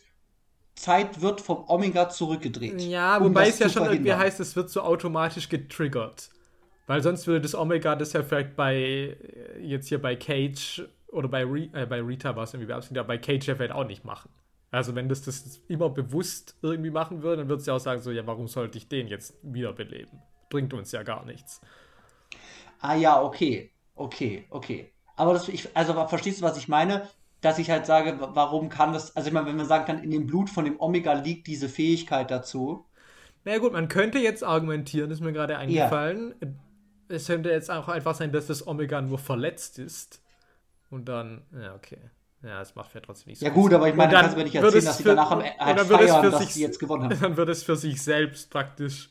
Zeit wird vom Omega zurückgedreht. Ja, wobei es ja schon irgendwie heißt, es wird so automatisch getriggert. Weil sonst würde das Omega das ja vielleicht bei, jetzt hier bei Cage oder bei, Re, äh, bei Rita war es irgendwie beabsichtigt, aber bei Cage ja vielleicht auch nicht machen. Also wenn das das immer bewusst irgendwie machen würde, dann würde es ja auch sagen, so, ja, warum sollte ich den jetzt wiederbeleben? Bringt uns ja gar nichts. Ah ja, okay. Okay, okay. Aber das, ich, also verstehst du, was ich meine? Dass ich halt sage, warum kann das, also ich meine, wenn man sagen kann, in dem Blut von dem Omega liegt diese Fähigkeit dazu. Naja gut, man könnte jetzt argumentieren, ist mir gerade eingefallen, ja es könnte jetzt auch einfach sein, dass das Omega nur verletzt ist. Und dann, ja, okay. Ja, es macht ja trotzdem nicht so. Ja, gut, aber ich meine, dann kannst du mir nicht erzählen, dass sie danach am halt feiern, dass sich, sie jetzt gewonnen haben. Dann wird es für sich selbst praktisch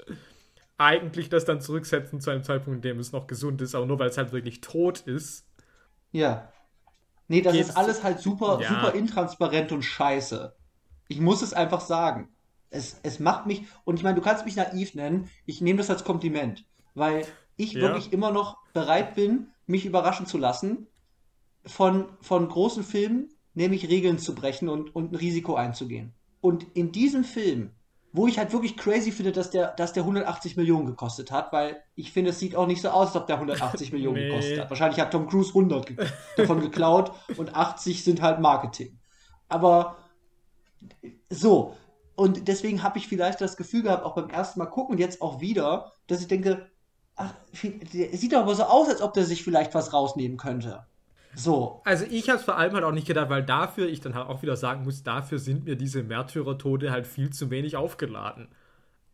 eigentlich das dann zurücksetzen zu einem Zeitpunkt, in dem es noch gesund ist, aber nur weil es halt wirklich tot ist. Ja. Nee, das ist alles halt super, ja. super intransparent und scheiße. Ich muss es einfach sagen. Es, es macht mich, und ich meine, du kannst mich naiv nennen, ich nehme das als Kompliment, weil ich ja. wirklich immer noch bereit bin, mich überraschen zu lassen. von, von großen Filmen, nämlich Regeln zu brechen und, und ein Risiko einzugehen. Und in diesem Film, wo ich halt wirklich crazy finde, dass der, dass der 180 Millionen gekostet hat, weil ich finde, es sieht auch nicht so aus, als ob der 180 Millionen nee. gekostet hat. Wahrscheinlich hat Tom Cruise 100 ge davon geklaut und 80 sind halt Marketing. Aber so, und deswegen habe ich vielleicht das Gefühl gehabt, auch beim ersten Mal gucken und jetzt auch wieder, dass ich denke, ach, sieht doch aber so aus, als ob der sich vielleicht was rausnehmen könnte. So. Also ich habe es vor allem halt auch nicht gedacht, weil dafür, ich dann halt auch wieder sagen muss, dafür sind mir diese Märtyrertode halt viel zu wenig aufgeladen.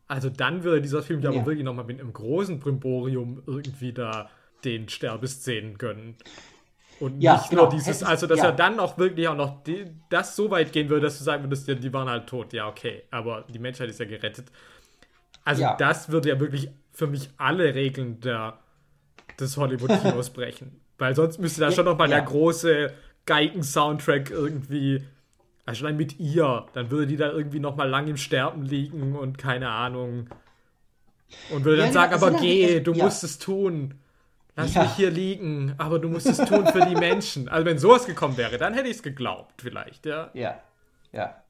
Also dann würde dieser Film ja aber wirklich nochmal mit einem großen Brimborium irgendwie da den Sterbeszenen gönnen. Und ja, nicht genau. nur dieses, also dass ja. er dann auch wirklich auch noch die, das so weit gehen würde, dass du sagen würdest, ja, die waren halt tot. Ja, okay, aber die Menschheit ist ja gerettet. Also ja. das würde ja wirklich für mich alle Regeln der, des Hollywood-Kinos brechen. Weil sonst müsste da schon noch mal der große Geigen-Soundtrack irgendwie also mit ihr, dann würde die da irgendwie noch mal lang im Sterben liegen und keine Ahnung. Und würde dann sagen, aber geh, du musst es tun. Lass ja. mich hier liegen, aber du musst es tun für die Menschen. Also wenn sowas gekommen wäre, dann hätte ich es geglaubt, vielleicht, ja. Ja, ja.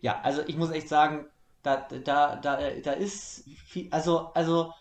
Ja, also ich muss echt sagen, da, da, da, da ist viel, also, also,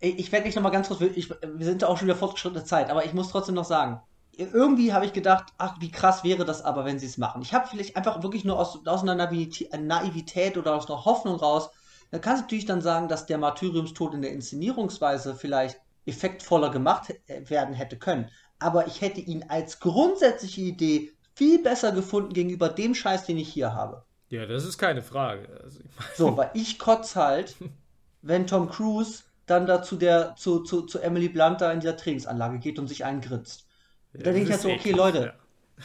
ich werde nicht nochmal ganz kurz, ich, wir sind auch schon wieder fortgeschrittene Zeit, aber ich muss trotzdem noch sagen, irgendwie habe ich gedacht, ach, wie krass wäre das aber, wenn sie es machen. Ich habe vielleicht einfach wirklich nur aus, aus einer Naivität oder aus einer Hoffnung raus, da kannst du natürlich dann sagen, dass der Martyriumstod in der Inszenierungsweise vielleicht effektvoller gemacht werden hätte können. Aber ich hätte ihn als grundsätzliche Idee viel besser gefunden gegenüber dem Scheiß, den ich hier habe. Ja, das ist keine Frage. Also, so, weil ich kotze halt, wenn Tom Cruise dann da zu, der, zu, zu, zu Emily Blunt da in dieser Trainingsanlage geht und sich einen gritzt. Ja, da denke ich halt so, okay, Leute, ja.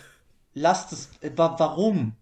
lasst es. Äh, warum?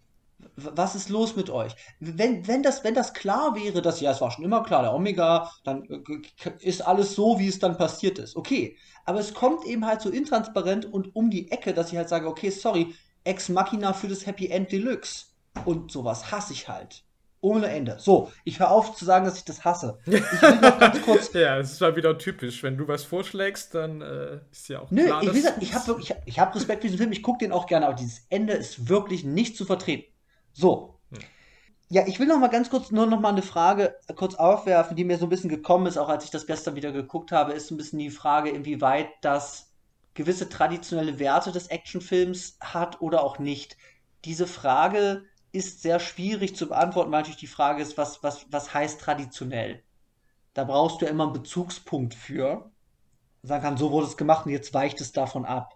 was ist los mit euch? Wenn, wenn, das, wenn das klar wäre, dass ja, es war schon immer klar, der Omega, dann äh, ist alles so, wie es dann passiert ist. Okay. Aber es kommt eben halt so intransparent und um die Ecke, dass ich halt sage, okay, sorry, Ex Machina für das Happy End Deluxe. Und sowas hasse ich halt. Ohne Ende. So, ich höre auf zu sagen, dass ich das hasse. Ich will noch ganz kurz. ja, es ist mal wieder typisch. Wenn du was vorschlägst, dann äh, ist ja auch Nö, klar. Nö, ich, ich habe ich, ich hab Respekt für diesen Film, ich gucke den auch gerne, aber dieses Ende ist wirklich nicht zu vertreten. So. Hm. Ja, ich will noch mal ganz kurz nur noch mal eine Frage kurz aufwerfen, die mir so ein bisschen gekommen ist, auch als ich das gestern wieder geguckt habe, ist ein bisschen die Frage, inwieweit das gewisse traditionelle Werte des Actionfilms hat oder auch nicht. Diese Frage ist sehr schwierig zu beantworten, weil natürlich die Frage ist, was, was, was heißt traditionell? Da brauchst du ja immer einen Bezugspunkt für. Sagen kann, so wurde es gemacht und jetzt weicht es davon ab.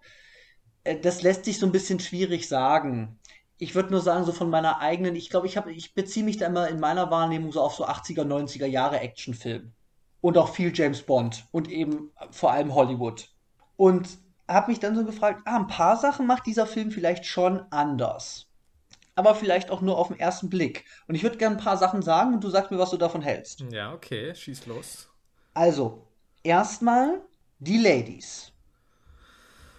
Äh, das lässt sich so ein bisschen schwierig sagen ich würde nur sagen, so von meiner eigenen, ich glaube, ich ich beziehe mich da immer in meiner Wahrnehmung so auf so 80er, 90er Jahre Actionfilm. Und auch viel James Bond und eben vor allem Hollywood. Und habe mich dann so gefragt, ah, ein paar Sachen macht dieser Film vielleicht schon anders. Aber vielleicht auch nur auf den ersten Blick. Und ich würde gerne ein paar Sachen sagen und du sagst mir, was du davon hältst. Ja, okay, schieß los. Also, erstmal die Ladies.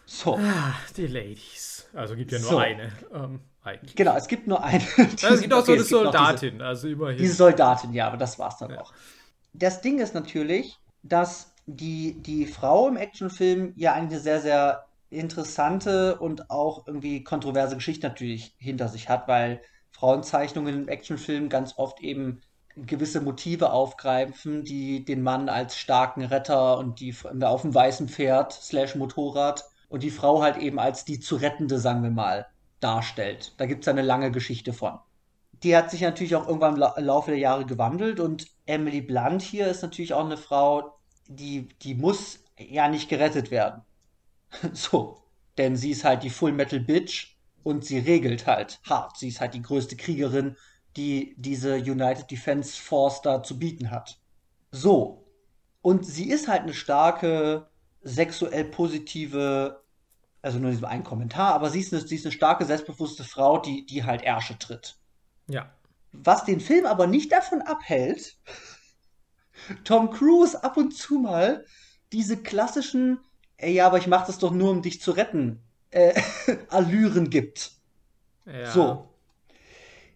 So. Ah, die Ladies. Also gibt ja nur so. eine. Ähm, eigentlich. Genau, es gibt nur eine. es gibt auch so eine Soldatin, diese, also immerhin. Diese Soldatin, ja, aber das war's dann ja. auch. Das Ding ist natürlich, dass die, die Frau im Actionfilm ja eine sehr, sehr interessante und auch irgendwie kontroverse Geschichte natürlich hinter sich hat, weil Frauenzeichnungen im Actionfilm ganz oft eben gewisse Motive aufgreifen, die den Mann als starken Retter und die auf dem weißen Pferd slash Motorrad und die Frau halt eben als die zu rettende, sagen wir mal darstellt. Da gibt es eine lange Geschichte von. Die hat sich natürlich auch irgendwann im Laufe der Jahre gewandelt und Emily Blunt hier ist natürlich auch eine Frau, die, die muss ja nicht gerettet werden. so. Denn sie ist halt die Full Metal Bitch und sie regelt halt hart. Sie ist halt die größte Kriegerin, die diese United Defense Force da zu bieten hat. So. Und sie ist halt eine starke, sexuell positive also nur in diesem einen Kommentar, aber sie ist eine, sie ist eine starke, selbstbewusste Frau, die, die halt Ärsche tritt. Ja. Was den Film aber nicht davon abhält, Tom Cruise ab und zu mal diese klassischen, ey, ja, aber ich mach das doch nur, um dich zu retten, äh, Allüren gibt. Ja. So.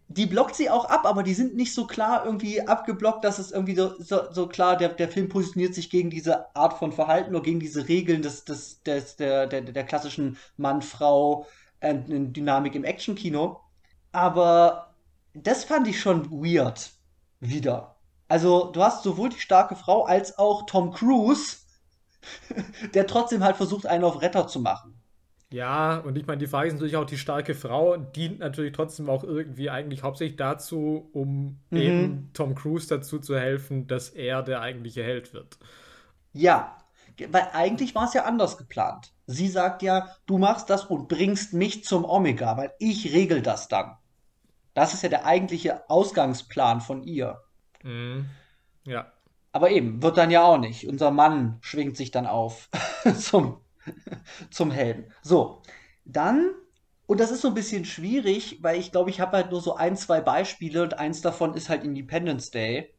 die blockt sie auch ab, aber die sind nicht so klar irgendwie abgeblockt, dass es irgendwie so, so, so klar, der, der Film positioniert sich gegen diese Art von Verhalten oder gegen diese Regeln des, des, des, der, der, der klassischen Mann-Frau-Dynamik im Actionkino. Aber das fand ich schon weird wieder. Also, du hast sowohl die starke Frau als auch Tom Cruise, der trotzdem halt versucht, einen auf Retter zu machen. Ja, und ich meine, die Frage ist natürlich auch, die starke Frau dient natürlich trotzdem auch irgendwie eigentlich hauptsächlich dazu, um mhm. eben Tom Cruise dazu zu helfen, dass er der eigentliche Held wird. Ja, weil eigentlich war es ja anders geplant. Sie sagt ja, du machst das und bringst mich zum Omega, weil ich regel das dann. Das ist ja der eigentliche Ausgangsplan von ihr. Mhm. Ja. Aber eben, wird dann ja auch nicht. Unser Mann schwingt sich dann auf zum zum Helden. So, dann, und das ist so ein bisschen schwierig, weil ich glaube, ich habe halt nur so ein, zwei Beispiele und eins davon ist halt Independence Day,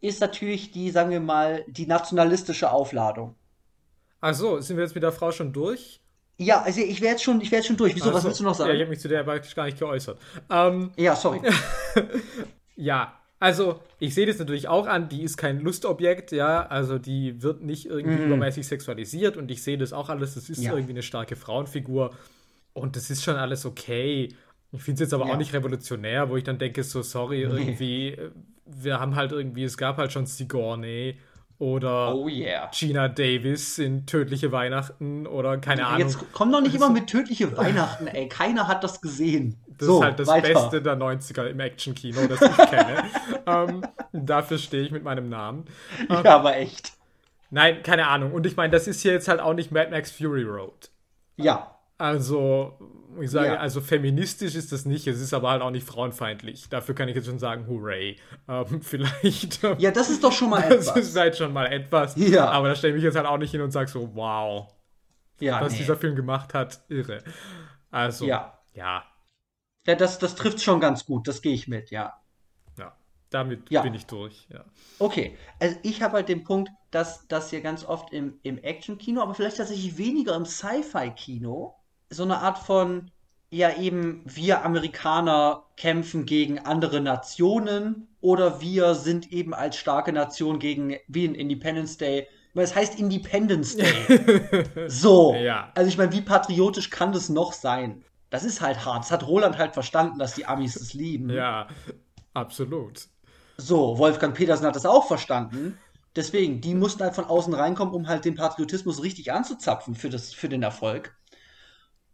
ist natürlich die, sagen wir mal, die nationalistische Aufladung. Ach so, sind wir jetzt mit der Frau schon durch? Ja, also ich wäre jetzt, schon, wär jetzt schon durch. Wieso, so. was willst du noch sagen? Ja, ich habe mich zu der praktisch gar nicht geäußert. Ähm, ja, sorry. ja, also, ich sehe das natürlich auch an, die ist kein Lustobjekt, ja, also die wird nicht irgendwie mm. übermäßig sexualisiert und ich sehe das auch alles, das ist ja. irgendwie eine starke Frauenfigur und das ist schon alles okay. Ich finde es jetzt aber ja. auch nicht revolutionär, wo ich dann denke, so, sorry, irgendwie, wir haben halt irgendwie, es gab halt schon Sigourney oder oh yeah. Gina Davis in Tödliche Weihnachten oder keine Ahnung. Jetzt komm doch nicht immer mit Tödliche Weihnachten, ey. Keiner hat das gesehen. Das so, ist halt das weiter. Beste der 90er im Action-Kino, das ich kenne. ähm, dafür stehe ich mit meinem Namen. Ähm, ja, aber echt. Nein, keine Ahnung. Und ich meine, das ist hier jetzt halt auch nicht Mad Max Fury Road. Ja. Also, ich sage, ja. also feministisch ist das nicht, es ist aber halt auch nicht frauenfeindlich. Dafür kann ich jetzt schon sagen, hooray. Ähm, vielleicht. Ja, das ist doch schon mal das etwas. Das ist halt schon mal etwas. Ja. Aber da stelle ich mich jetzt halt auch nicht hin und sage so, wow. Ja, was nee. dieser Film gemacht hat, irre. Also, ja. Ja, ja das, das trifft schon ganz gut, das gehe ich mit, ja. Ja, damit ja. bin ich durch, ja. Okay, also ich habe halt den Punkt, dass das hier ganz oft im, im Action-Kino, aber vielleicht tatsächlich weniger im Sci-Fi-Kino, so eine Art von, ja eben, wir Amerikaner kämpfen gegen andere Nationen oder wir sind eben als starke Nation gegen, wie in Independence Day, weil es heißt Independence Day. so. Ja. Also ich meine, wie patriotisch kann das noch sein? Das ist halt hart. Das hat Roland halt verstanden, dass die Amis es lieben. Ja, absolut. So, Wolfgang Petersen hat das auch verstanden. Deswegen, die mussten halt von außen reinkommen, um halt den Patriotismus richtig anzuzapfen für, das, für den Erfolg.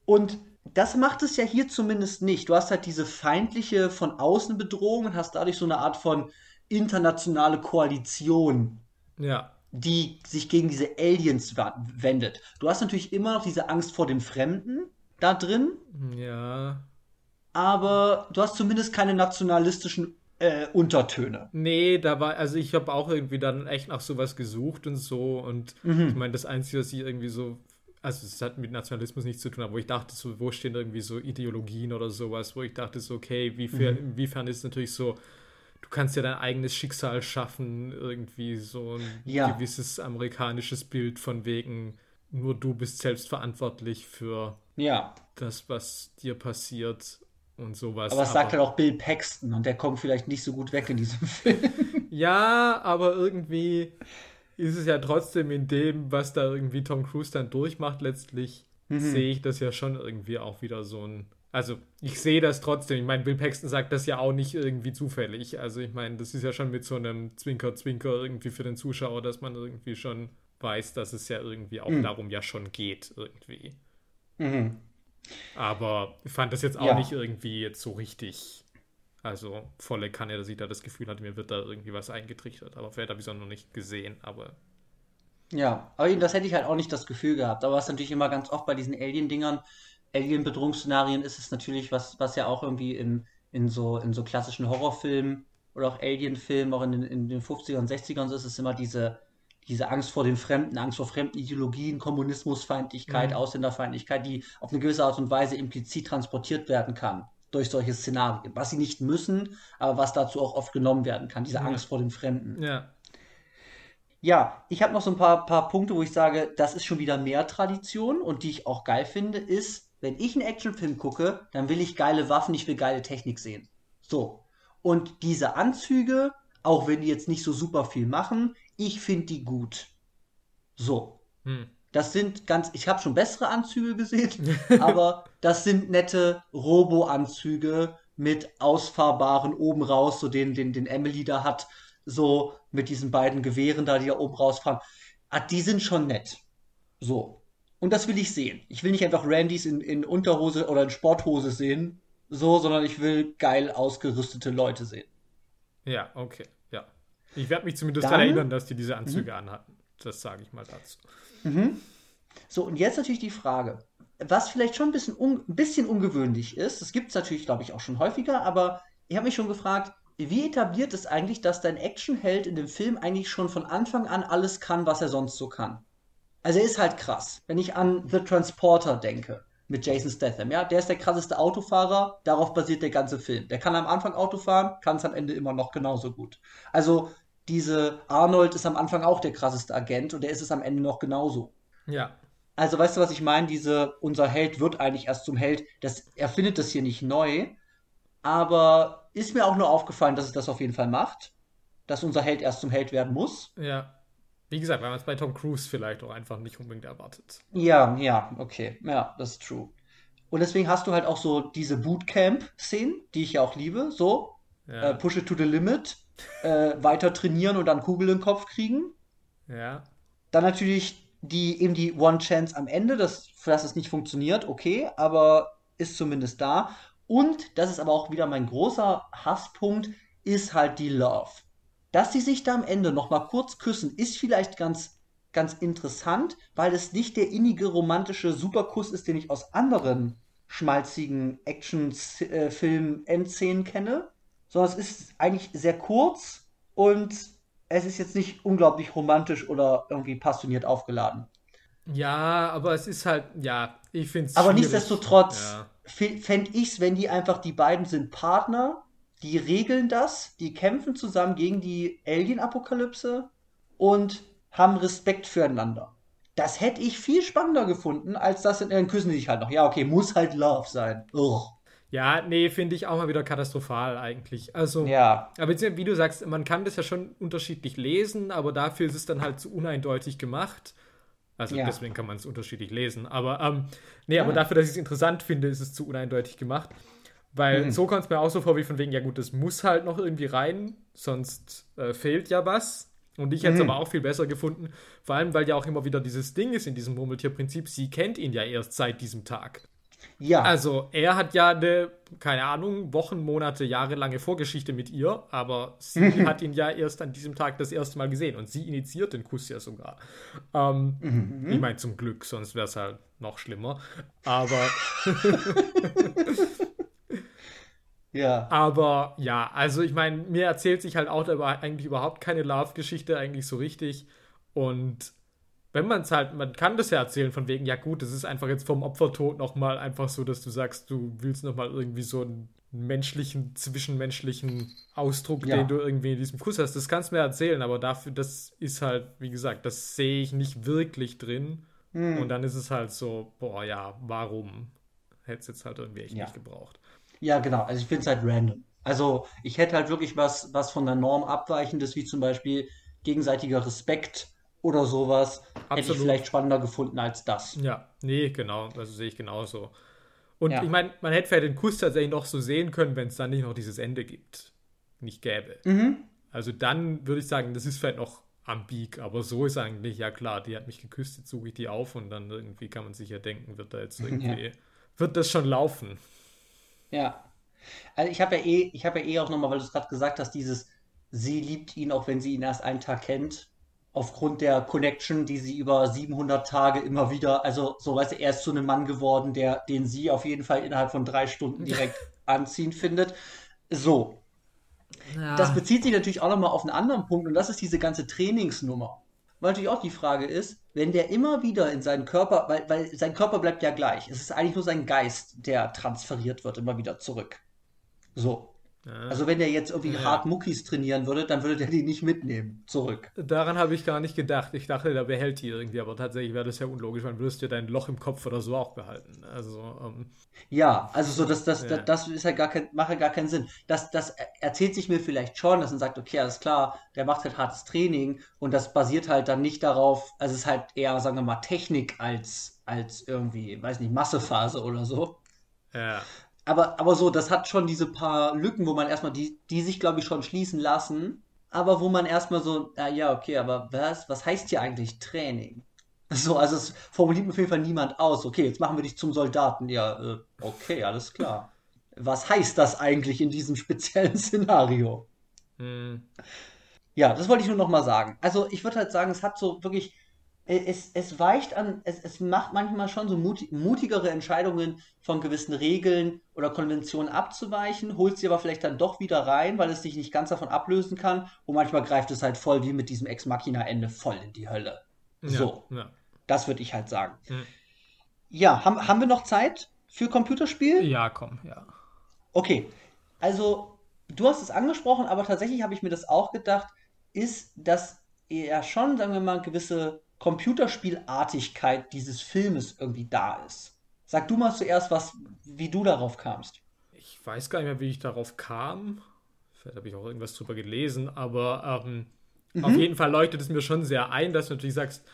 Und das macht es ja hier zumindest nicht. Du hast halt diese feindliche von außen Bedrohung und hast dadurch so eine Art von internationale Koalition. Ja. Die sich gegen diese Aliens wendet. Du hast natürlich immer noch diese Angst vor dem Fremden da drin. Ja. Aber du hast zumindest keine nationalistischen äh, Untertöne. Nee, da war, also ich habe auch irgendwie dann echt nach sowas gesucht und so. Und mhm. ich meine, das Einzige, was ich irgendwie so also es hat mit Nationalismus nichts zu tun, aber wo ich dachte, so, wo stehen irgendwie so Ideologien oder sowas, wo ich dachte, so, okay, wie viel, mhm. inwiefern ist es natürlich so, du kannst ja dein eigenes Schicksal schaffen, irgendwie so ein ja. gewisses amerikanisches Bild von wegen, nur du bist selbst verantwortlich für ja. das, was dir passiert und sowas. Aber es sagt halt auch Bill Paxton und der kommt vielleicht nicht so gut weg in diesem Film. ja, aber irgendwie ist es ja trotzdem in dem, was da irgendwie Tom Cruise dann durchmacht, letztlich mhm. sehe ich das ja schon irgendwie auch wieder so ein. Also, ich sehe das trotzdem. Ich meine, Bill Paxton sagt das ja auch nicht irgendwie zufällig. Also, ich meine, das ist ja schon mit so einem Zwinker-Zwinker irgendwie für den Zuschauer, dass man irgendwie schon weiß, dass es ja irgendwie auch mhm. darum ja schon geht, irgendwie. Mhm. Aber ich fand das jetzt auch ja. nicht irgendwie jetzt so richtig. Also volle Kanne, dass ich da das Gefühl hatte, mir wird da irgendwie was eingetrichtert. Aber vielleicht habe ich es auch noch nicht gesehen, aber. Ja, aber das hätte ich halt auch nicht das Gefühl gehabt. Aber was natürlich immer ganz oft bei diesen Alien-Dingern, Alien-Bedrohungsszenarien ist es natürlich, was, was ja auch irgendwie in, in, so, in so klassischen Horrorfilmen oder auch Alien-Filmen, auch in den, in den 50ern und 60ern, so ist es immer diese, diese Angst vor den Fremden, Angst vor fremden Ideologien, Kommunismusfeindlichkeit, mhm. Ausländerfeindlichkeit, die auf eine gewisse Art und Weise implizit transportiert werden kann durch solche Szenarien. Was sie nicht müssen, aber was dazu auch oft genommen werden kann, diese Angst vor den Fremden. Ja. Ja, ich habe noch so ein paar, paar Punkte, wo ich sage, das ist schon wieder mehr Tradition und die ich auch geil finde, ist, wenn ich einen Actionfilm gucke, dann will ich geile Waffen, ich will geile Technik sehen. So. Und diese Anzüge, auch wenn die jetzt nicht so super viel machen, ich finde die gut. So. Hm. Das sind ganz, ich habe schon bessere Anzüge gesehen, aber das sind nette Robo-Anzüge mit ausfahrbaren oben raus, so den, den, den Emily da hat, so mit diesen beiden Gewehren da, die da oben rausfahren. Ah, die sind schon nett. So. Und das will ich sehen. Ich will nicht einfach Randys in, in Unterhose oder in Sporthose sehen, so, sondern ich will geil ausgerüstete Leute sehen. Ja, okay. Ich werde mich zumindest daran erinnern, dass die diese Anzüge mhm. anhatten. Das sage ich mal dazu. Mhm. So, und jetzt natürlich die Frage, was vielleicht schon ein bisschen, un ein bisschen ungewöhnlich ist, das gibt es natürlich, glaube ich, auch schon häufiger, aber ich habe mich schon gefragt, wie etabliert es eigentlich, dass dein Actionheld in dem Film eigentlich schon von Anfang an alles kann, was er sonst so kann? Also er ist halt krass. Wenn ich an The Transporter denke, mit Jason Statham, ja, der ist der krasseste Autofahrer, darauf basiert der ganze Film. Der kann am Anfang Auto fahren, kann es am Ende immer noch genauso gut. Also diese Arnold ist am Anfang auch der krasseste Agent und der ist es am Ende noch genauso. Ja. Also weißt du, was ich meine? Diese, unser Held wird eigentlich erst zum Held. Das, er findet das hier nicht neu, aber ist mir auch nur aufgefallen, dass es das auf jeden Fall macht. Dass unser Held erst zum Held werden muss. Ja. Wie gesagt, weil man es bei Tom Cruise vielleicht auch einfach nicht unbedingt erwartet. Ja, ja, okay. Ja, das ist true. Und deswegen hast du halt auch so diese Bootcamp-Szenen, die ich ja auch liebe. So, ja. äh, push it to the limit, äh, weiter trainieren und dann Kugel im Kopf kriegen. Ja. Dann natürlich die eben die One Chance am Ende, dass, dass es nicht funktioniert, okay, aber ist zumindest da. Und, das ist aber auch wieder mein großer Hasspunkt, ist halt die Love. Dass sie sich da am Ende noch mal kurz küssen, ist vielleicht ganz, ganz interessant, weil es nicht der innige romantische Superkuss ist, den ich aus anderen schmalzigen Action-Film-Endszenen kenne, sondern es ist eigentlich sehr kurz und es ist jetzt nicht unglaublich romantisch oder irgendwie passioniert aufgeladen. Ja, aber es ist halt, ja, ich finde es. Aber schwierig. nichtsdestotrotz ja. fände ich es, wenn die einfach, die beiden sind Partner, die regeln das, die kämpfen zusammen gegen die Alien-Apokalypse und haben Respekt füreinander. Das hätte ich viel spannender gefunden, als das in, dann küssen sich halt noch. Ja, okay, muss halt Love sein. Ugh. Ja, nee, finde ich auch mal wieder katastrophal eigentlich. Also, ja. Aber wie du sagst, man kann das ja schon unterschiedlich lesen, aber dafür ist es dann halt zu uneindeutig gemacht. Also ja. deswegen kann man es unterschiedlich lesen. Aber ähm, nee, ja. aber dafür, dass ich es interessant finde, ist es zu uneindeutig gemacht. Weil mhm. so kommt es mir auch so vor, wie von wegen, ja gut, das muss halt noch irgendwie rein, sonst äh, fehlt ja was. Und ich hätte es mhm. aber auch viel besser gefunden, vor allem, weil ja auch immer wieder dieses Ding ist in diesem Murmeltierprinzip, sie kennt ihn ja erst seit diesem Tag. Ja. Also, er hat ja eine, keine Ahnung, Wochen, Monate, jahrelange Vorgeschichte mit ihr, aber sie mhm. hat ihn ja erst an diesem Tag das erste Mal gesehen und sie initiiert den Kuss ja sogar. Ähm, mhm. Ich meine, zum Glück, sonst wäre es halt noch schlimmer. Aber. ja. Aber ja, also ich meine, mir erzählt sich halt auch eigentlich überhaupt keine Love-Geschichte eigentlich so richtig. Und wenn man es halt, man kann das ja erzählen von wegen, ja gut, das ist einfach jetzt vom Opfertod nochmal einfach so, dass du sagst, du willst nochmal irgendwie so einen menschlichen, zwischenmenschlichen Ausdruck, ja. den du irgendwie in diesem Kuss hast. Das kannst du mir erzählen, aber dafür, das ist halt, wie gesagt, das sehe ich nicht wirklich drin. Hm. Und dann ist es halt so, boah, ja, warum? Hätte es jetzt halt irgendwie echt ja. nicht gebraucht. Ja, genau. Also ich finde es halt random. Also ich hätte halt wirklich was, was von der Norm abweichendes, wie zum Beispiel gegenseitiger Respekt oder sowas, Absolut. hätte ich vielleicht spannender gefunden als das. Ja, nee, genau, also sehe ich genauso. Und ja. ich meine, man hätte vielleicht den Kuss tatsächlich noch so sehen können, wenn es dann nicht noch dieses Ende gibt. Nicht gäbe. Mhm. Also dann würde ich sagen, das ist vielleicht noch am Beak, aber so ist eigentlich, ja klar, die hat mich geküsst, jetzt suche ich die auf und dann irgendwie kann man sich ja denken, wird da jetzt irgendwie, ja. wird das schon laufen. Ja. Also ich habe ja eh, ich habe ja eh auch nochmal, weil du es gerade gesagt hast, dieses, sie liebt ihn, auch wenn sie ihn erst einen Tag kennt aufgrund der Connection, die sie über 700 Tage immer wieder, also so weißt du, er ist zu einem Mann geworden, der, den sie auf jeden Fall innerhalb von drei Stunden direkt anziehen findet. So. Ja. Das bezieht sich natürlich auch nochmal auf einen anderen Punkt und das ist diese ganze Trainingsnummer. Weil natürlich auch die Frage ist, wenn der immer wieder in seinen Körper, weil, weil sein Körper bleibt ja gleich. Es ist eigentlich nur sein Geist, der transferiert wird, immer wieder zurück. So. Ja. Also wenn er jetzt irgendwie ja. hart Muckis trainieren würde, dann würde der die nicht mitnehmen, zurück. Daran habe ich gar nicht gedacht. Ich dachte, der behält die irgendwie, aber tatsächlich wäre das ja unlogisch, man würdest dir dein Loch im Kopf oder so auch behalten. Also, ähm, ja, also so, das, das, ja. das, das ist ja gar kein, macht ja gar keinen Sinn. Das, das erzählt sich mir vielleicht schon, dass man sagt, okay, alles klar, der macht halt hartes Training und das basiert halt dann nicht darauf, also es ist halt eher, sagen wir mal, Technik als, als irgendwie, weiß nicht, Massephase oder so. Ja aber, aber so, das hat schon diese paar Lücken, wo man erstmal, die, die sich, glaube ich, schon schließen lassen, aber wo man erstmal so, ah, ja, okay, aber was, was heißt hier eigentlich Training? So, also es formuliert auf jeden Fall niemand aus. Okay, jetzt machen wir dich zum Soldaten. Ja, äh, okay, alles klar. Was heißt das eigentlich in diesem speziellen Szenario? Hm. Ja, das wollte ich nur noch mal sagen. Also ich würde halt sagen, es hat so wirklich es, es weicht an, es, es macht manchmal schon so mutig, mutigere Entscheidungen von gewissen Regeln oder Konventionen abzuweichen, holt sie aber vielleicht dann doch wieder rein, weil es sich nicht ganz davon ablösen kann. Und manchmal greift es halt voll wie mit diesem Ex Machina-Ende voll in die Hölle. Ja, so. Ja. Das würde ich halt sagen. Mhm. Ja, haben, haben wir noch Zeit für Computerspiel? Ja, komm, ja. Okay. Also, du hast es angesprochen, aber tatsächlich habe ich mir das auch gedacht, ist, dass er schon, sagen wir mal, gewisse Computerspielartigkeit dieses Filmes irgendwie da ist. Sag du mal zuerst, was, wie du darauf kamst. Ich weiß gar nicht mehr, wie ich darauf kam. Vielleicht habe ich auch irgendwas drüber gelesen, aber ähm, mhm. auf jeden Fall leuchtet es mir schon sehr ein, dass du natürlich sagst,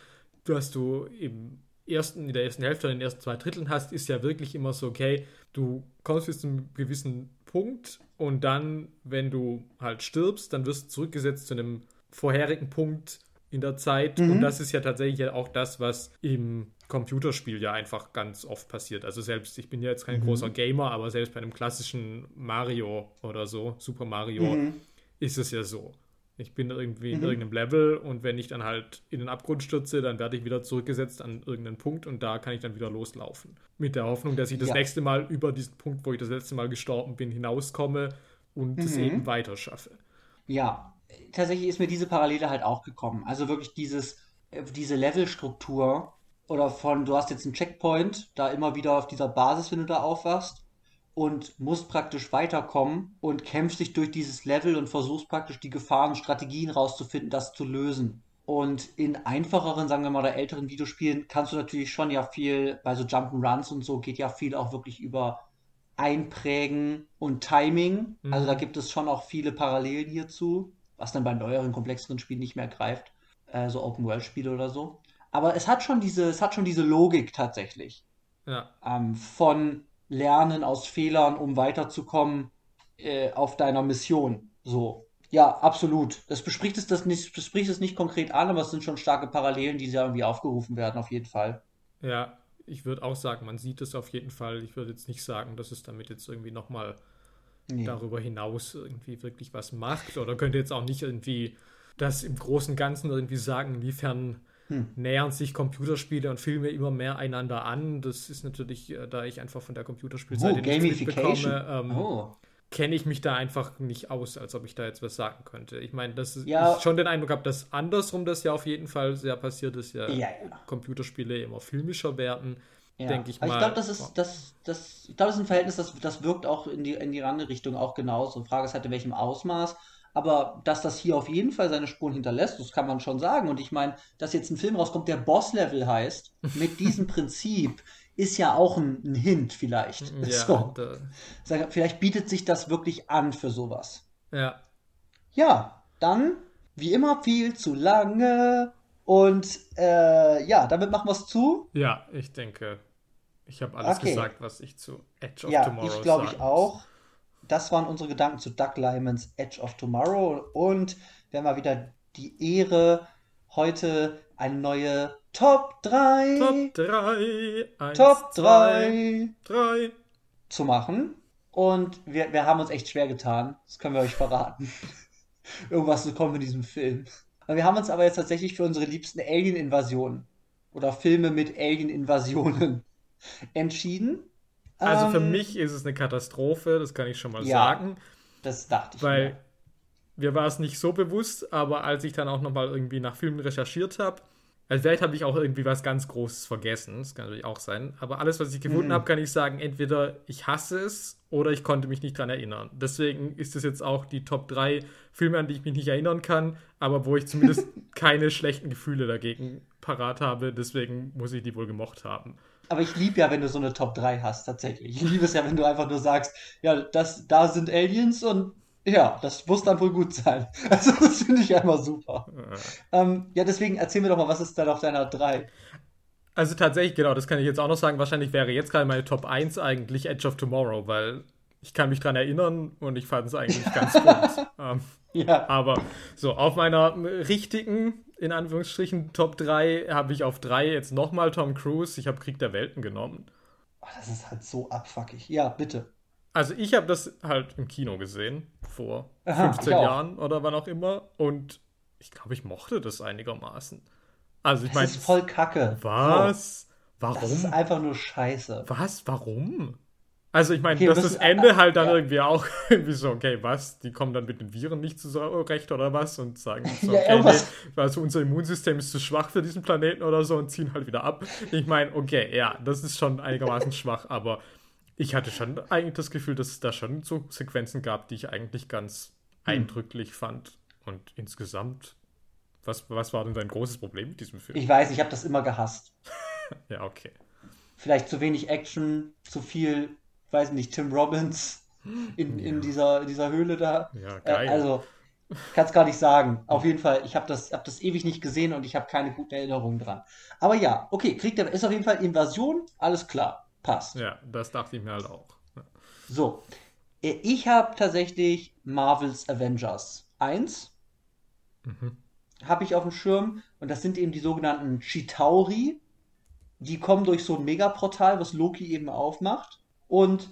du hast du im ersten, in der ersten Hälfte oder in den ersten zwei Dritteln hast, ist ja wirklich immer so, okay, du kommst bis zu einem gewissen Punkt und dann, wenn du halt stirbst, dann wirst du zurückgesetzt zu einem vorherigen Punkt, in der Zeit. Mhm. Und das ist ja tatsächlich auch das, was im Computerspiel ja einfach ganz oft passiert. Also selbst, ich bin ja jetzt kein mhm. großer Gamer, aber selbst bei einem klassischen Mario oder so, Super Mario, mhm. ist es ja so. Ich bin irgendwie in mhm. irgendeinem Level und wenn ich dann halt in den Abgrund stürze, dann werde ich wieder zurückgesetzt an irgendeinen Punkt und da kann ich dann wieder loslaufen. Mit der Hoffnung, dass ich das ja. nächste Mal über diesen Punkt, wo ich das letzte Mal gestorben bin, hinauskomme und es mhm. eben weiter schaffe. Ja, tatsächlich ist mir diese Parallele halt auch gekommen. Also wirklich dieses, äh, diese Levelstruktur oder von, du hast jetzt einen Checkpoint, da immer wieder auf dieser Basis, wenn du da aufwachst und musst praktisch weiterkommen und kämpfst dich durch dieses Level und versuchst praktisch die Gefahren und Strategien rauszufinden, das zu lösen. Und in einfacheren, sagen wir mal, oder älteren Videospielen kannst du natürlich schon ja viel, bei so Jump'n'Runs und so geht ja viel auch wirklich über Einprägen und Timing. Mhm. Also da gibt es schon auch viele Parallelen hierzu was dann bei neueren, komplexeren Spielen nicht mehr greift, äh, so Open-World-Spiele oder so. Aber es hat schon diese, es hat schon diese Logik tatsächlich. Ja. Ähm, von Lernen aus Fehlern, um weiterzukommen äh, auf deiner Mission. So. Ja, absolut. Das bespricht es das nicht, bespricht es nicht konkret an, aber es sind schon starke Parallelen, die ja irgendwie aufgerufen werden, auf jeden Fall. Ja, ich würde auch sagen, man sieht es auf jeden Fall. Ich würde jetzt nicht sagen, dass es damit jetzt irgendwie nochmal nee. darüber hinaus irgendwie wirklich was macht. Oder könnte jetzt auch nicht irgendwie das im Großen und Ganzen irgendwie sagen, inwiefern hm. nähern sich Computerspiele und Filme immer mehr einander an. Das ist natürlich, äh, da ich einfach von der Computerspielseite oh, nichts mitbekomme, ähm, oh. kenne ich mich da einfach nicht aus, als ob ich da jetzt was sagen könnte. Ich meine, dass ja. ich schon den Eindruck habe, dass andersrum das ja auf jeden Fall sehr passiert ist, ja, ja, ja. Computerspiele immer filmischer werden. Ja. denke ich mal. ich glaube, das ist, das, das, ich glaube, das ist ein Verhältnis, das, das wirkt auch in die, in die andere Richtung auch genauso. Die Frage ist halt, in welchem Ausmaß. Aber dass das hier auf jeden Fall seine Spuren hinterlässt, das kann man schon sagen. Und ich meine, dass jetzt ein Film rauskommt, der Boss-Level heißt, mit diesem Prinzip, ist ja auch ein, ein Hint vielleicht. Ja, so. Da. Vielleicht bietet sich das wirklich an für sowas. Ja. Ja, dann, wie immer, viel zu lange. Und äh, ja, damit machen wir es zu. Ja, ich denke, ich habe alles okay. gesagt, was ich zu Edge of ja, Tomorrow ich glaube ich auch. Das waren unsere Gedanken zu Doug Lymans Edge of Tomorrow. Und wir haben mal wieder die Ehre, heute eine neue Top 3 Top 3 1, Top 3 3 zu machen. Und wir, wir haben uns echt schwer getan. Das können wir euch verraten. Irgendwas zu kommen in diesem Film. Wir haben uns aber jetzt tatsächlich für unsere liebsten Alien-Invasionen oder Filme mit Alien-Invasionen entschieden. Also für ähm, mich ist es eine Katastrophe, das kann ich schon mal ja, sagen. Das dachte ich. Weil mir. mir war es nicht so bewusst, aber als ich dann auch nochmal irgendwie nach Filmen recherchiert habe, Also vielleicht habe ich auch irgendwie was ganz Großes vergessen, das kann natürlich auch sein. Aber alles, was ich gefunden mhm. habe, kann ich sagen, entweder ich hasse es oder ich konnte mich nicht dran erinnern. Deswegen ist es jetzt auch die Top 3 Filme, an die ich mich nicht erinnern kann, aber wo ich zumindest keine schlechten Gefühle dagegen parat habe. Deswegen muss ich die wohl gemocht haben. Aber ich liebe ja, wenn du so eine Top 3 hast, tatsächlich. Ich liebe es ja, wenn du einfach nur sagst, ja, das, da sind Aliens und ja, das muss dann wohl gut sein. Also, das finde ich einfach super. Ja. Ähm, ja, deswegen erzähl mir doch mal, was ist dann auf deiner 3? Also tatsächlich, genau, das kann ich jetzt auch noch sagen. Wahrscheinlich wäre jetzt gerade meine Top 1 eigentlich Edge of Tomorrow, weil ich kann mich dran erinnern und ich fand es eigentlich ganz gut. ähm, ja. Aber so, auf meiner richtigen, in Anführungsstrichen, Top 3 habe ich auf 3 jetzt nochmal Tom Cruise. Ich habe Krieg der Welten genommen. Oh, das ist halt so abfuckig. Ja, bitte. Also ich habe das halt im Kino gesehen, vor Aha, 15 Jahren oder wann auch immer. Und ich glaube, ich mochte das einigermaßen. Also ich meine. Das ist voll kacke. Was? Warum? Das ist einfach nur scheiße. Was? Warum? Also ich meine, okay, dass das, Ende halt dann ja. irgendwie auch irgendwie so, okay, was? Die kommen dann mit den Viren nicht zurecht oder was und sagen so, okay, ja, nee, also unser Immunsystem ist zu schwach für diesen Planeten oder so und ziehen halt wieder ab. Ich meine, okay, ja, das ist schon einigermaßen schwach, aber ich hatte schon eigentlich das Gefühl, dass es da schon so Sequenzen gab, die ich eigentlich ganz hm. eindrücklich fand. Und insgesamt, was, was war denn dein großes Problem mit diesem Film? Ich weiß, ich habe das immer gehasst. ja, okay. Vielleicht zu wenig Action, zu viel, weiß nicht, Tim Robbins in, ja. in dieser, dieser Höhle da. Ja, geil. Äh, also, kann es gar nicht sagen. Auf jeden Fall, ich habe das, hab das ewig nicht gesehen und ich habe keine guten Erinnerungen dran. Aber ja, okay, Krieg der ist auf jeden Fall Invasion, alles klar. Passt. Ja, das dachte ich mir halt auch. Ja. So. Äh, ich habe tatsächlich Marvel's Avengers 1. Mhm. Habe ich auf dem Schirm. Und das sind eben die sogenannten Chitauri. Die kommen durch so ein Megaportal, was Loki eben aufmacht. Und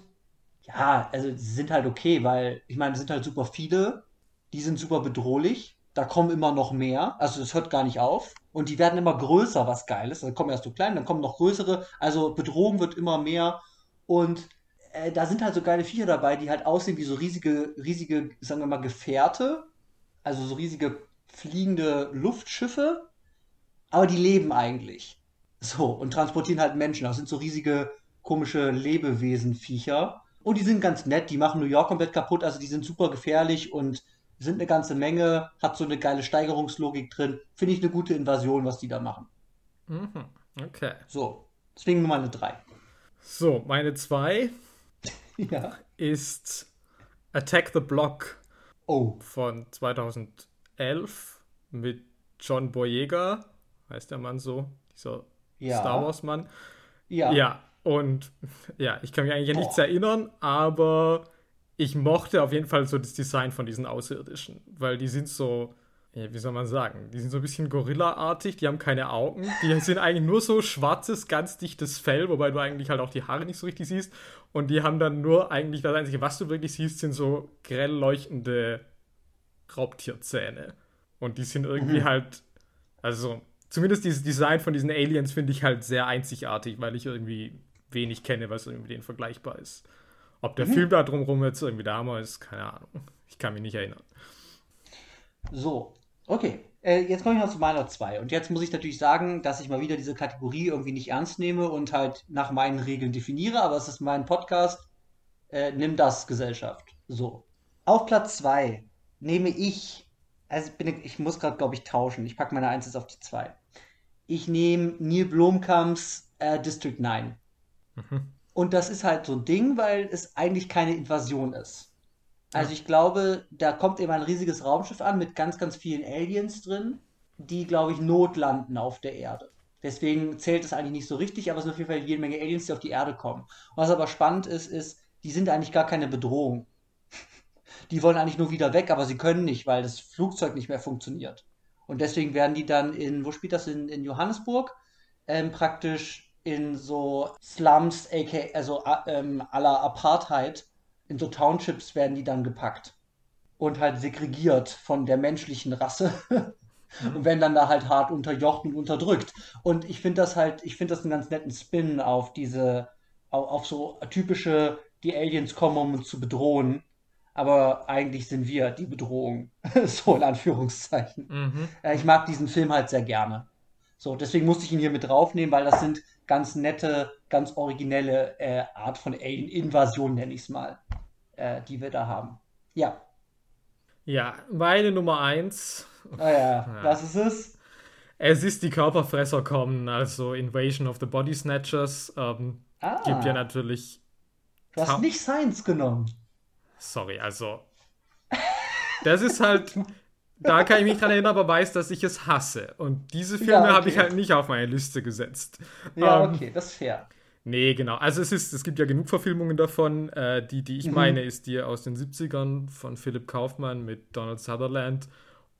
ja, also sie sind halt okay, weil ich meine, es sind halt super viele. Die sind super bedrohlich. Da kommen immer noch mehr. Also es hört gar nicht auf und die werden immer größer, was geil ist. Dann kommen erst so klein, dann kommen noch größere. Also Bedrohung wird immer mehr und äh, da sind halt so geile Viecher dabei, die halt aussehen wie so riesige, riesige, sagen wir mal, Gefährte. Also so riesige fliegende Luftschiffe. Aber die leben eigentlich. So, und transportieren halt Menschen. Das sind so riesige, komische Lebewesen-Viecher. Und die sind ganz nett, die machen New York komplett kaputt, also die sind super gefährlich und sind eine ganze Menge, hat so eine geile Steigerungslogik drin. Finde ich eine gute Invasion, was die da machen. Mhm. Okay. So, deswegen nur meine drei. So, meine zwei ja. ist Attack the Block oh. von 2011 mit John Boyega, heißt der Mann so, dieser ja. Star Wars-Mann. Ja. Ja, und ja, ich kann mich eigentlich an nichts erinnern, aber ich mochte auf jeden Fall so das Design von diesen Außerirdischen, weil die sind so, wie soll man sagen, die sind so ein bisschen Gorilla-artig, die haben keine Augen, die sind eigentlich nur so schwarzes, ganz dichtes Fell, wobei du eigentlich halt auch die Haare nicht so richtig siehst und die haben dann nur eigentlich, das Einzige, was du wirklich siehst, sind so grell leuchtende Raubtierzähne und die sind irgendwie mhm. halt, also zumindest dieses Design von diesen Aliens finde ich halt sehr einzigartig, weil ich irgendwie wenig kenne, was irgendwie mit denen vergleichbar ist. Ob der mhm. Film da drumherum jetzt irgendwie da ist, keine Ahnung. Ich kann mich nicht erinnern. So, okay. Äh, jetzt komme ich noch zu meiner 2. Und jetzt muss ich natürlich sagen, dass ich mal wieder diese Kategorie irgendwie nicht ernst nehme und halt nach meinen Regeln definiere, aber es ist mein Podcast. Äh, nimm das, Gesellschaft. So. Auf Platz 2 nehme ich, also ich, bin, ich muss gerade, glaube ich, tauschen. Ich packe meine 1 jetzt auf die 2. Ich nehme Neil Blomkamps äh, District 9. Mhm. Und das ist halt so ein Ding, weil es eigentlich keine Invasion ist. Also ich glaube, da kommt eben ein riesiges Raumschiff an mit ganz, ganz vielen Aliens drin, die, glaube ich, notlanden auf der Erde. Deswegen zählt es eigentlich nicht so richtig, aber es sind auf jeden Fall jede Menge Aliens, die auf die Erde kommen. was aber spannend ist, ist, die sind eigentlich gar keine Bedrohung. Die wollen eigentlich nur wieder weg, aber sie können nicht, weil das Flugzeug nicht mehr funktioniert. Und deswegen werden die dann in, wo spielt das, in, in Johannesburg, ähm, praktisch in so Slums, aka, also ähm, aller Apartheid, in so Townships werden die dann gepackt und halt segregiert von der menschlichen Rasse und werden dann da halt hart unterjocht und unterdrückt. Und ich finde das halt, ich finde das einen ganz netten Spin auf diese, auf, auf so typische, die Aliens kommen, um uns zu bedrohen. Aber eigentlich sind wir die Bedrohung. so in Anführungszeichen. Mhm. Ich mag diesen Film halt sehr gerne. So, deswegen musste ich ihn hier mit draufnehmen, weil das sind ganz nette, ganz originelle äh, Art von Alien-Invasion, nenne ich es mal, äh, die wir da haben. Ja. Ja, meine Nummer eins. Ah ja, ja. was ist es? Es ist die Körperfresser kommen, also Invasion of the Body Snatchers. Ähm, ah. Gibt ja natürlich. Du hast nicht Science genommen. Sorry, also. Das ist halt. da kann ich mich dran erinnern, aber weiß, dass ich es hasse. Und diese Filme ja, okay. habe ich halt nicht auf meine Liste gesetzt. Ja, ähm, okay, das ist fair. Nee, genau. Also es ist, es gibt ja genug Verfilmungen davon. Äh, die, die ich mhm. meine, ist die aus den 70ern von Philip Kaufmann mit Donald Sutherland.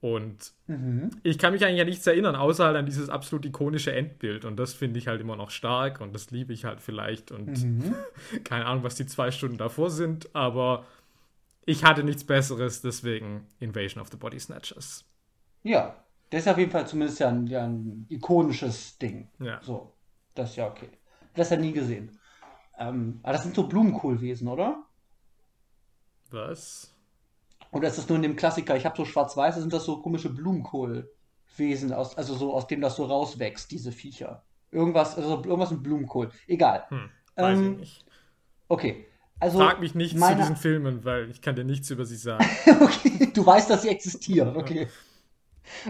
Und mhm. ich kann mich eigentlich an nichts erinnern, außer halt an dieses absolut ikonische Endbild. Und das finde ich halt immer noch stark und das liebe ich halt vielleicht. Und mhm. keine Ahnung, was die zwei Stunden davor sind, aber ich hatte nichts Besseres, deswegen Invasion of the Body Snatchers. Ja, das ist auf jeden Fall zumindest ja ein, ja ein ikonisches Ding. Ja. So, das ist ja okay. Das ja nie gesehen. Ähm, aber das sind so Blumenkohlwesen, oder? Was? Oder ist das nur in dem Klassiker? Ich habe so schwarz-weiß, sind das so komische Blumenkohlwesen, aus, also so aus dem das so rauswächst, diese Viecher. Irgendwas, also irgendwas mit Blumenkohl. Egal. Hm, weiß ähm, ich nicht. Okay. Also Frag mich nicht meine... zu diesen Filmen, weil ich kann dir nichts über sie sagen. okay, du weißt, dass sie existieren. Okay.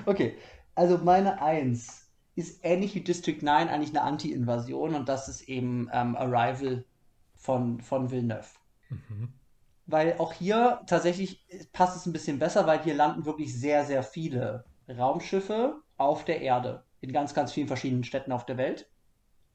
Okay. Also meine Eins ist ähnlich wie District 9 eigentlich eine Anti-Invasion und das ist eben ähm, Arrival von, von Villeneuve. Mhm weil auch hier tatsächlich passt es ein bisschen besser, weil hier landen wirklich sehr, sehr viele Raumschiffe auf der Erde in ganz, ganz vielen verschiedenen Städten auf der Welt.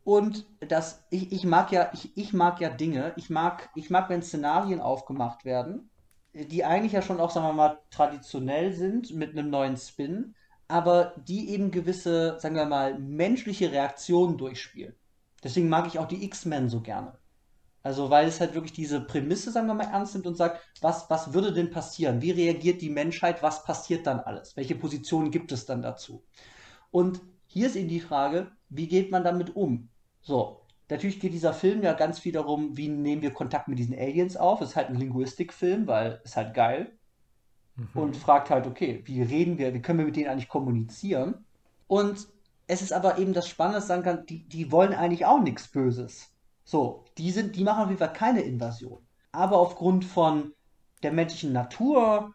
Und das, ich, ich mag ja, ich, ich mag ja Dinge, ich mag, ich mag, wenn Szenarien aufgemacht werden, die eigentlich ja schon auch, sagen wir mal, traditionell sind mit einem neuen Spin, aber die eben gewisse, sagen wir mal, menschliche Reaktionen durchspielen. Deswegen mag ich auch die X-Men so gerne. Also, weil es halt wirklich diese Prämisse, sagen wir mal, ernst nimmt und sagt, was, was würde denn passieren? Wie reagiert die Menschheit? Was passiert dann alles? Welche Positionen gibt es dann dazu? Und hier ist eben die Frage, wie geht man damit um? So, natürlich geht dieser Film ja ganz viel darum, wie nehmen wir Kontakt mit diesen Aliens auf. Es ist halt ein Linguistikfilm, weil es halt geil. Mhm. Und fragt halt, okay, wie reden wir, wie können wir mit denen eigentlich kommunizieren? Und es ist aber eben das Spannende, sagen kann, die, die wollen eigentlich auch nichts Böses. So, die sind, die machen auf jeden Fall keine Invasion. Aber aufgrund von der menschlichen Natur,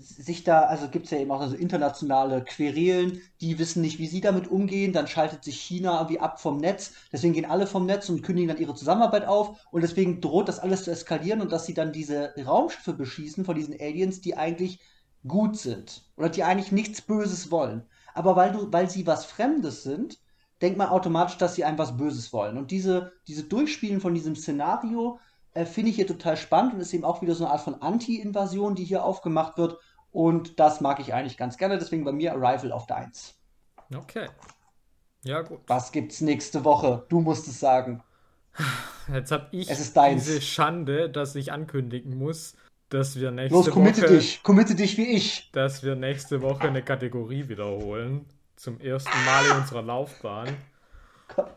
sich da, also gibt es ja eben auch so internationale Querelen, die wissen nicht, wie sie damit umgehen, dann schaltet sich China irgendwie ab vom Netz, deswegen gehen alle vom Netz und kündigen dann ihre Zusammenarbeit auf und deswegen droht das alles zu eskalieren und dass sie dann diese Raumschiffe beschießen von diesen Aliens, die eigentlich gut sind oder die eigentlich nichts Böses wollen. Aber weil du, weil sie was Fremdes sind, denkt man automatisch, dass sie einem was Böses wollen. Und diese, diese Durchspielen von diesem Szenario äh, finde ich hier total spannend und ist eben auch wieder so eine Art von Anti-Invasion, die hier aufgemacht wird. Und das mag ich eigentlich ganz gerne. Deswegen bei mir Arrival auf der 1. Okay. Ja, gut. Was gibt's nächste Woche? Du musst es sagen. Jetzt habe ich diese Schande, dass ich ankündigen muss, dass wir nächste Los, committe Woche. dich, committe dich wie ich. Dass wir nächste Woche eine Kategorie wiederholen zum ersten Mal in unserer Laufbahn.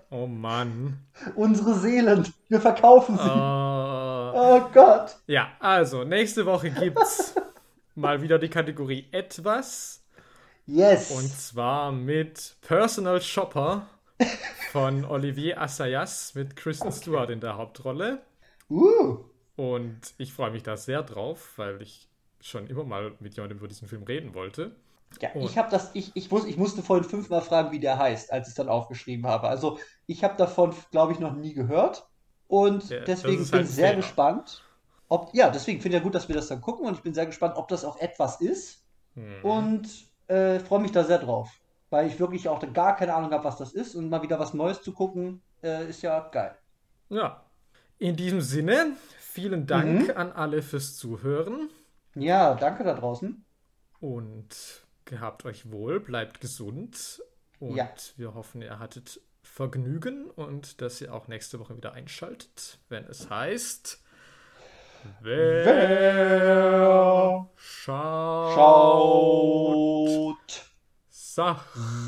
Oh Mann. Unsere Seelen, wir verkaufen sie. Uh, oh Gott. Ja, also nächste Woche gibt's mal wieder die Kategorie etwas. Yes. Und zwar mit Personal Shopper von Olivier Assayas mit Kristen okay. Stewart in der Hauptrolle. Uh. Und ich freue mich da sehr drauf, weil ich schon immer mal mit jemandem über diesen Film reden wollte. Ja, oh. ich habe das, ich, ich, muss, ich musste vorhin fünfmal fragen, wie der heißt, als ich es dann aufgeschrieben habe. Also ich habe davon, glaube ich, noch nie gehört. Und ja, deswegen bin ich sehr Fehler. gespannt. Ob, ja, deswegen finde ich ja gut, dass wir das dann gucken und ich bin sehr gespannt, ob das auch etwas ist. Hm. Und äh, freue mich da sehr drauf. Weil ich wirklich auch gar keine Ahnung habe, was das ist und mal wieder was Neues zu gucken, äh, ist ja geil. Ja. In diesem Sinne, vielen Dank mhm. an alle fürs Zuhören. Ja, danke da draußen. Und gehabt euch wohl, bleibt gesund und ja. wir hoffen, ihr hattet Vergnügen und dass ihr auch nächste Woche wieder einschaltet, wenn es heißt. Wer, Wer schaut, schaut Sachen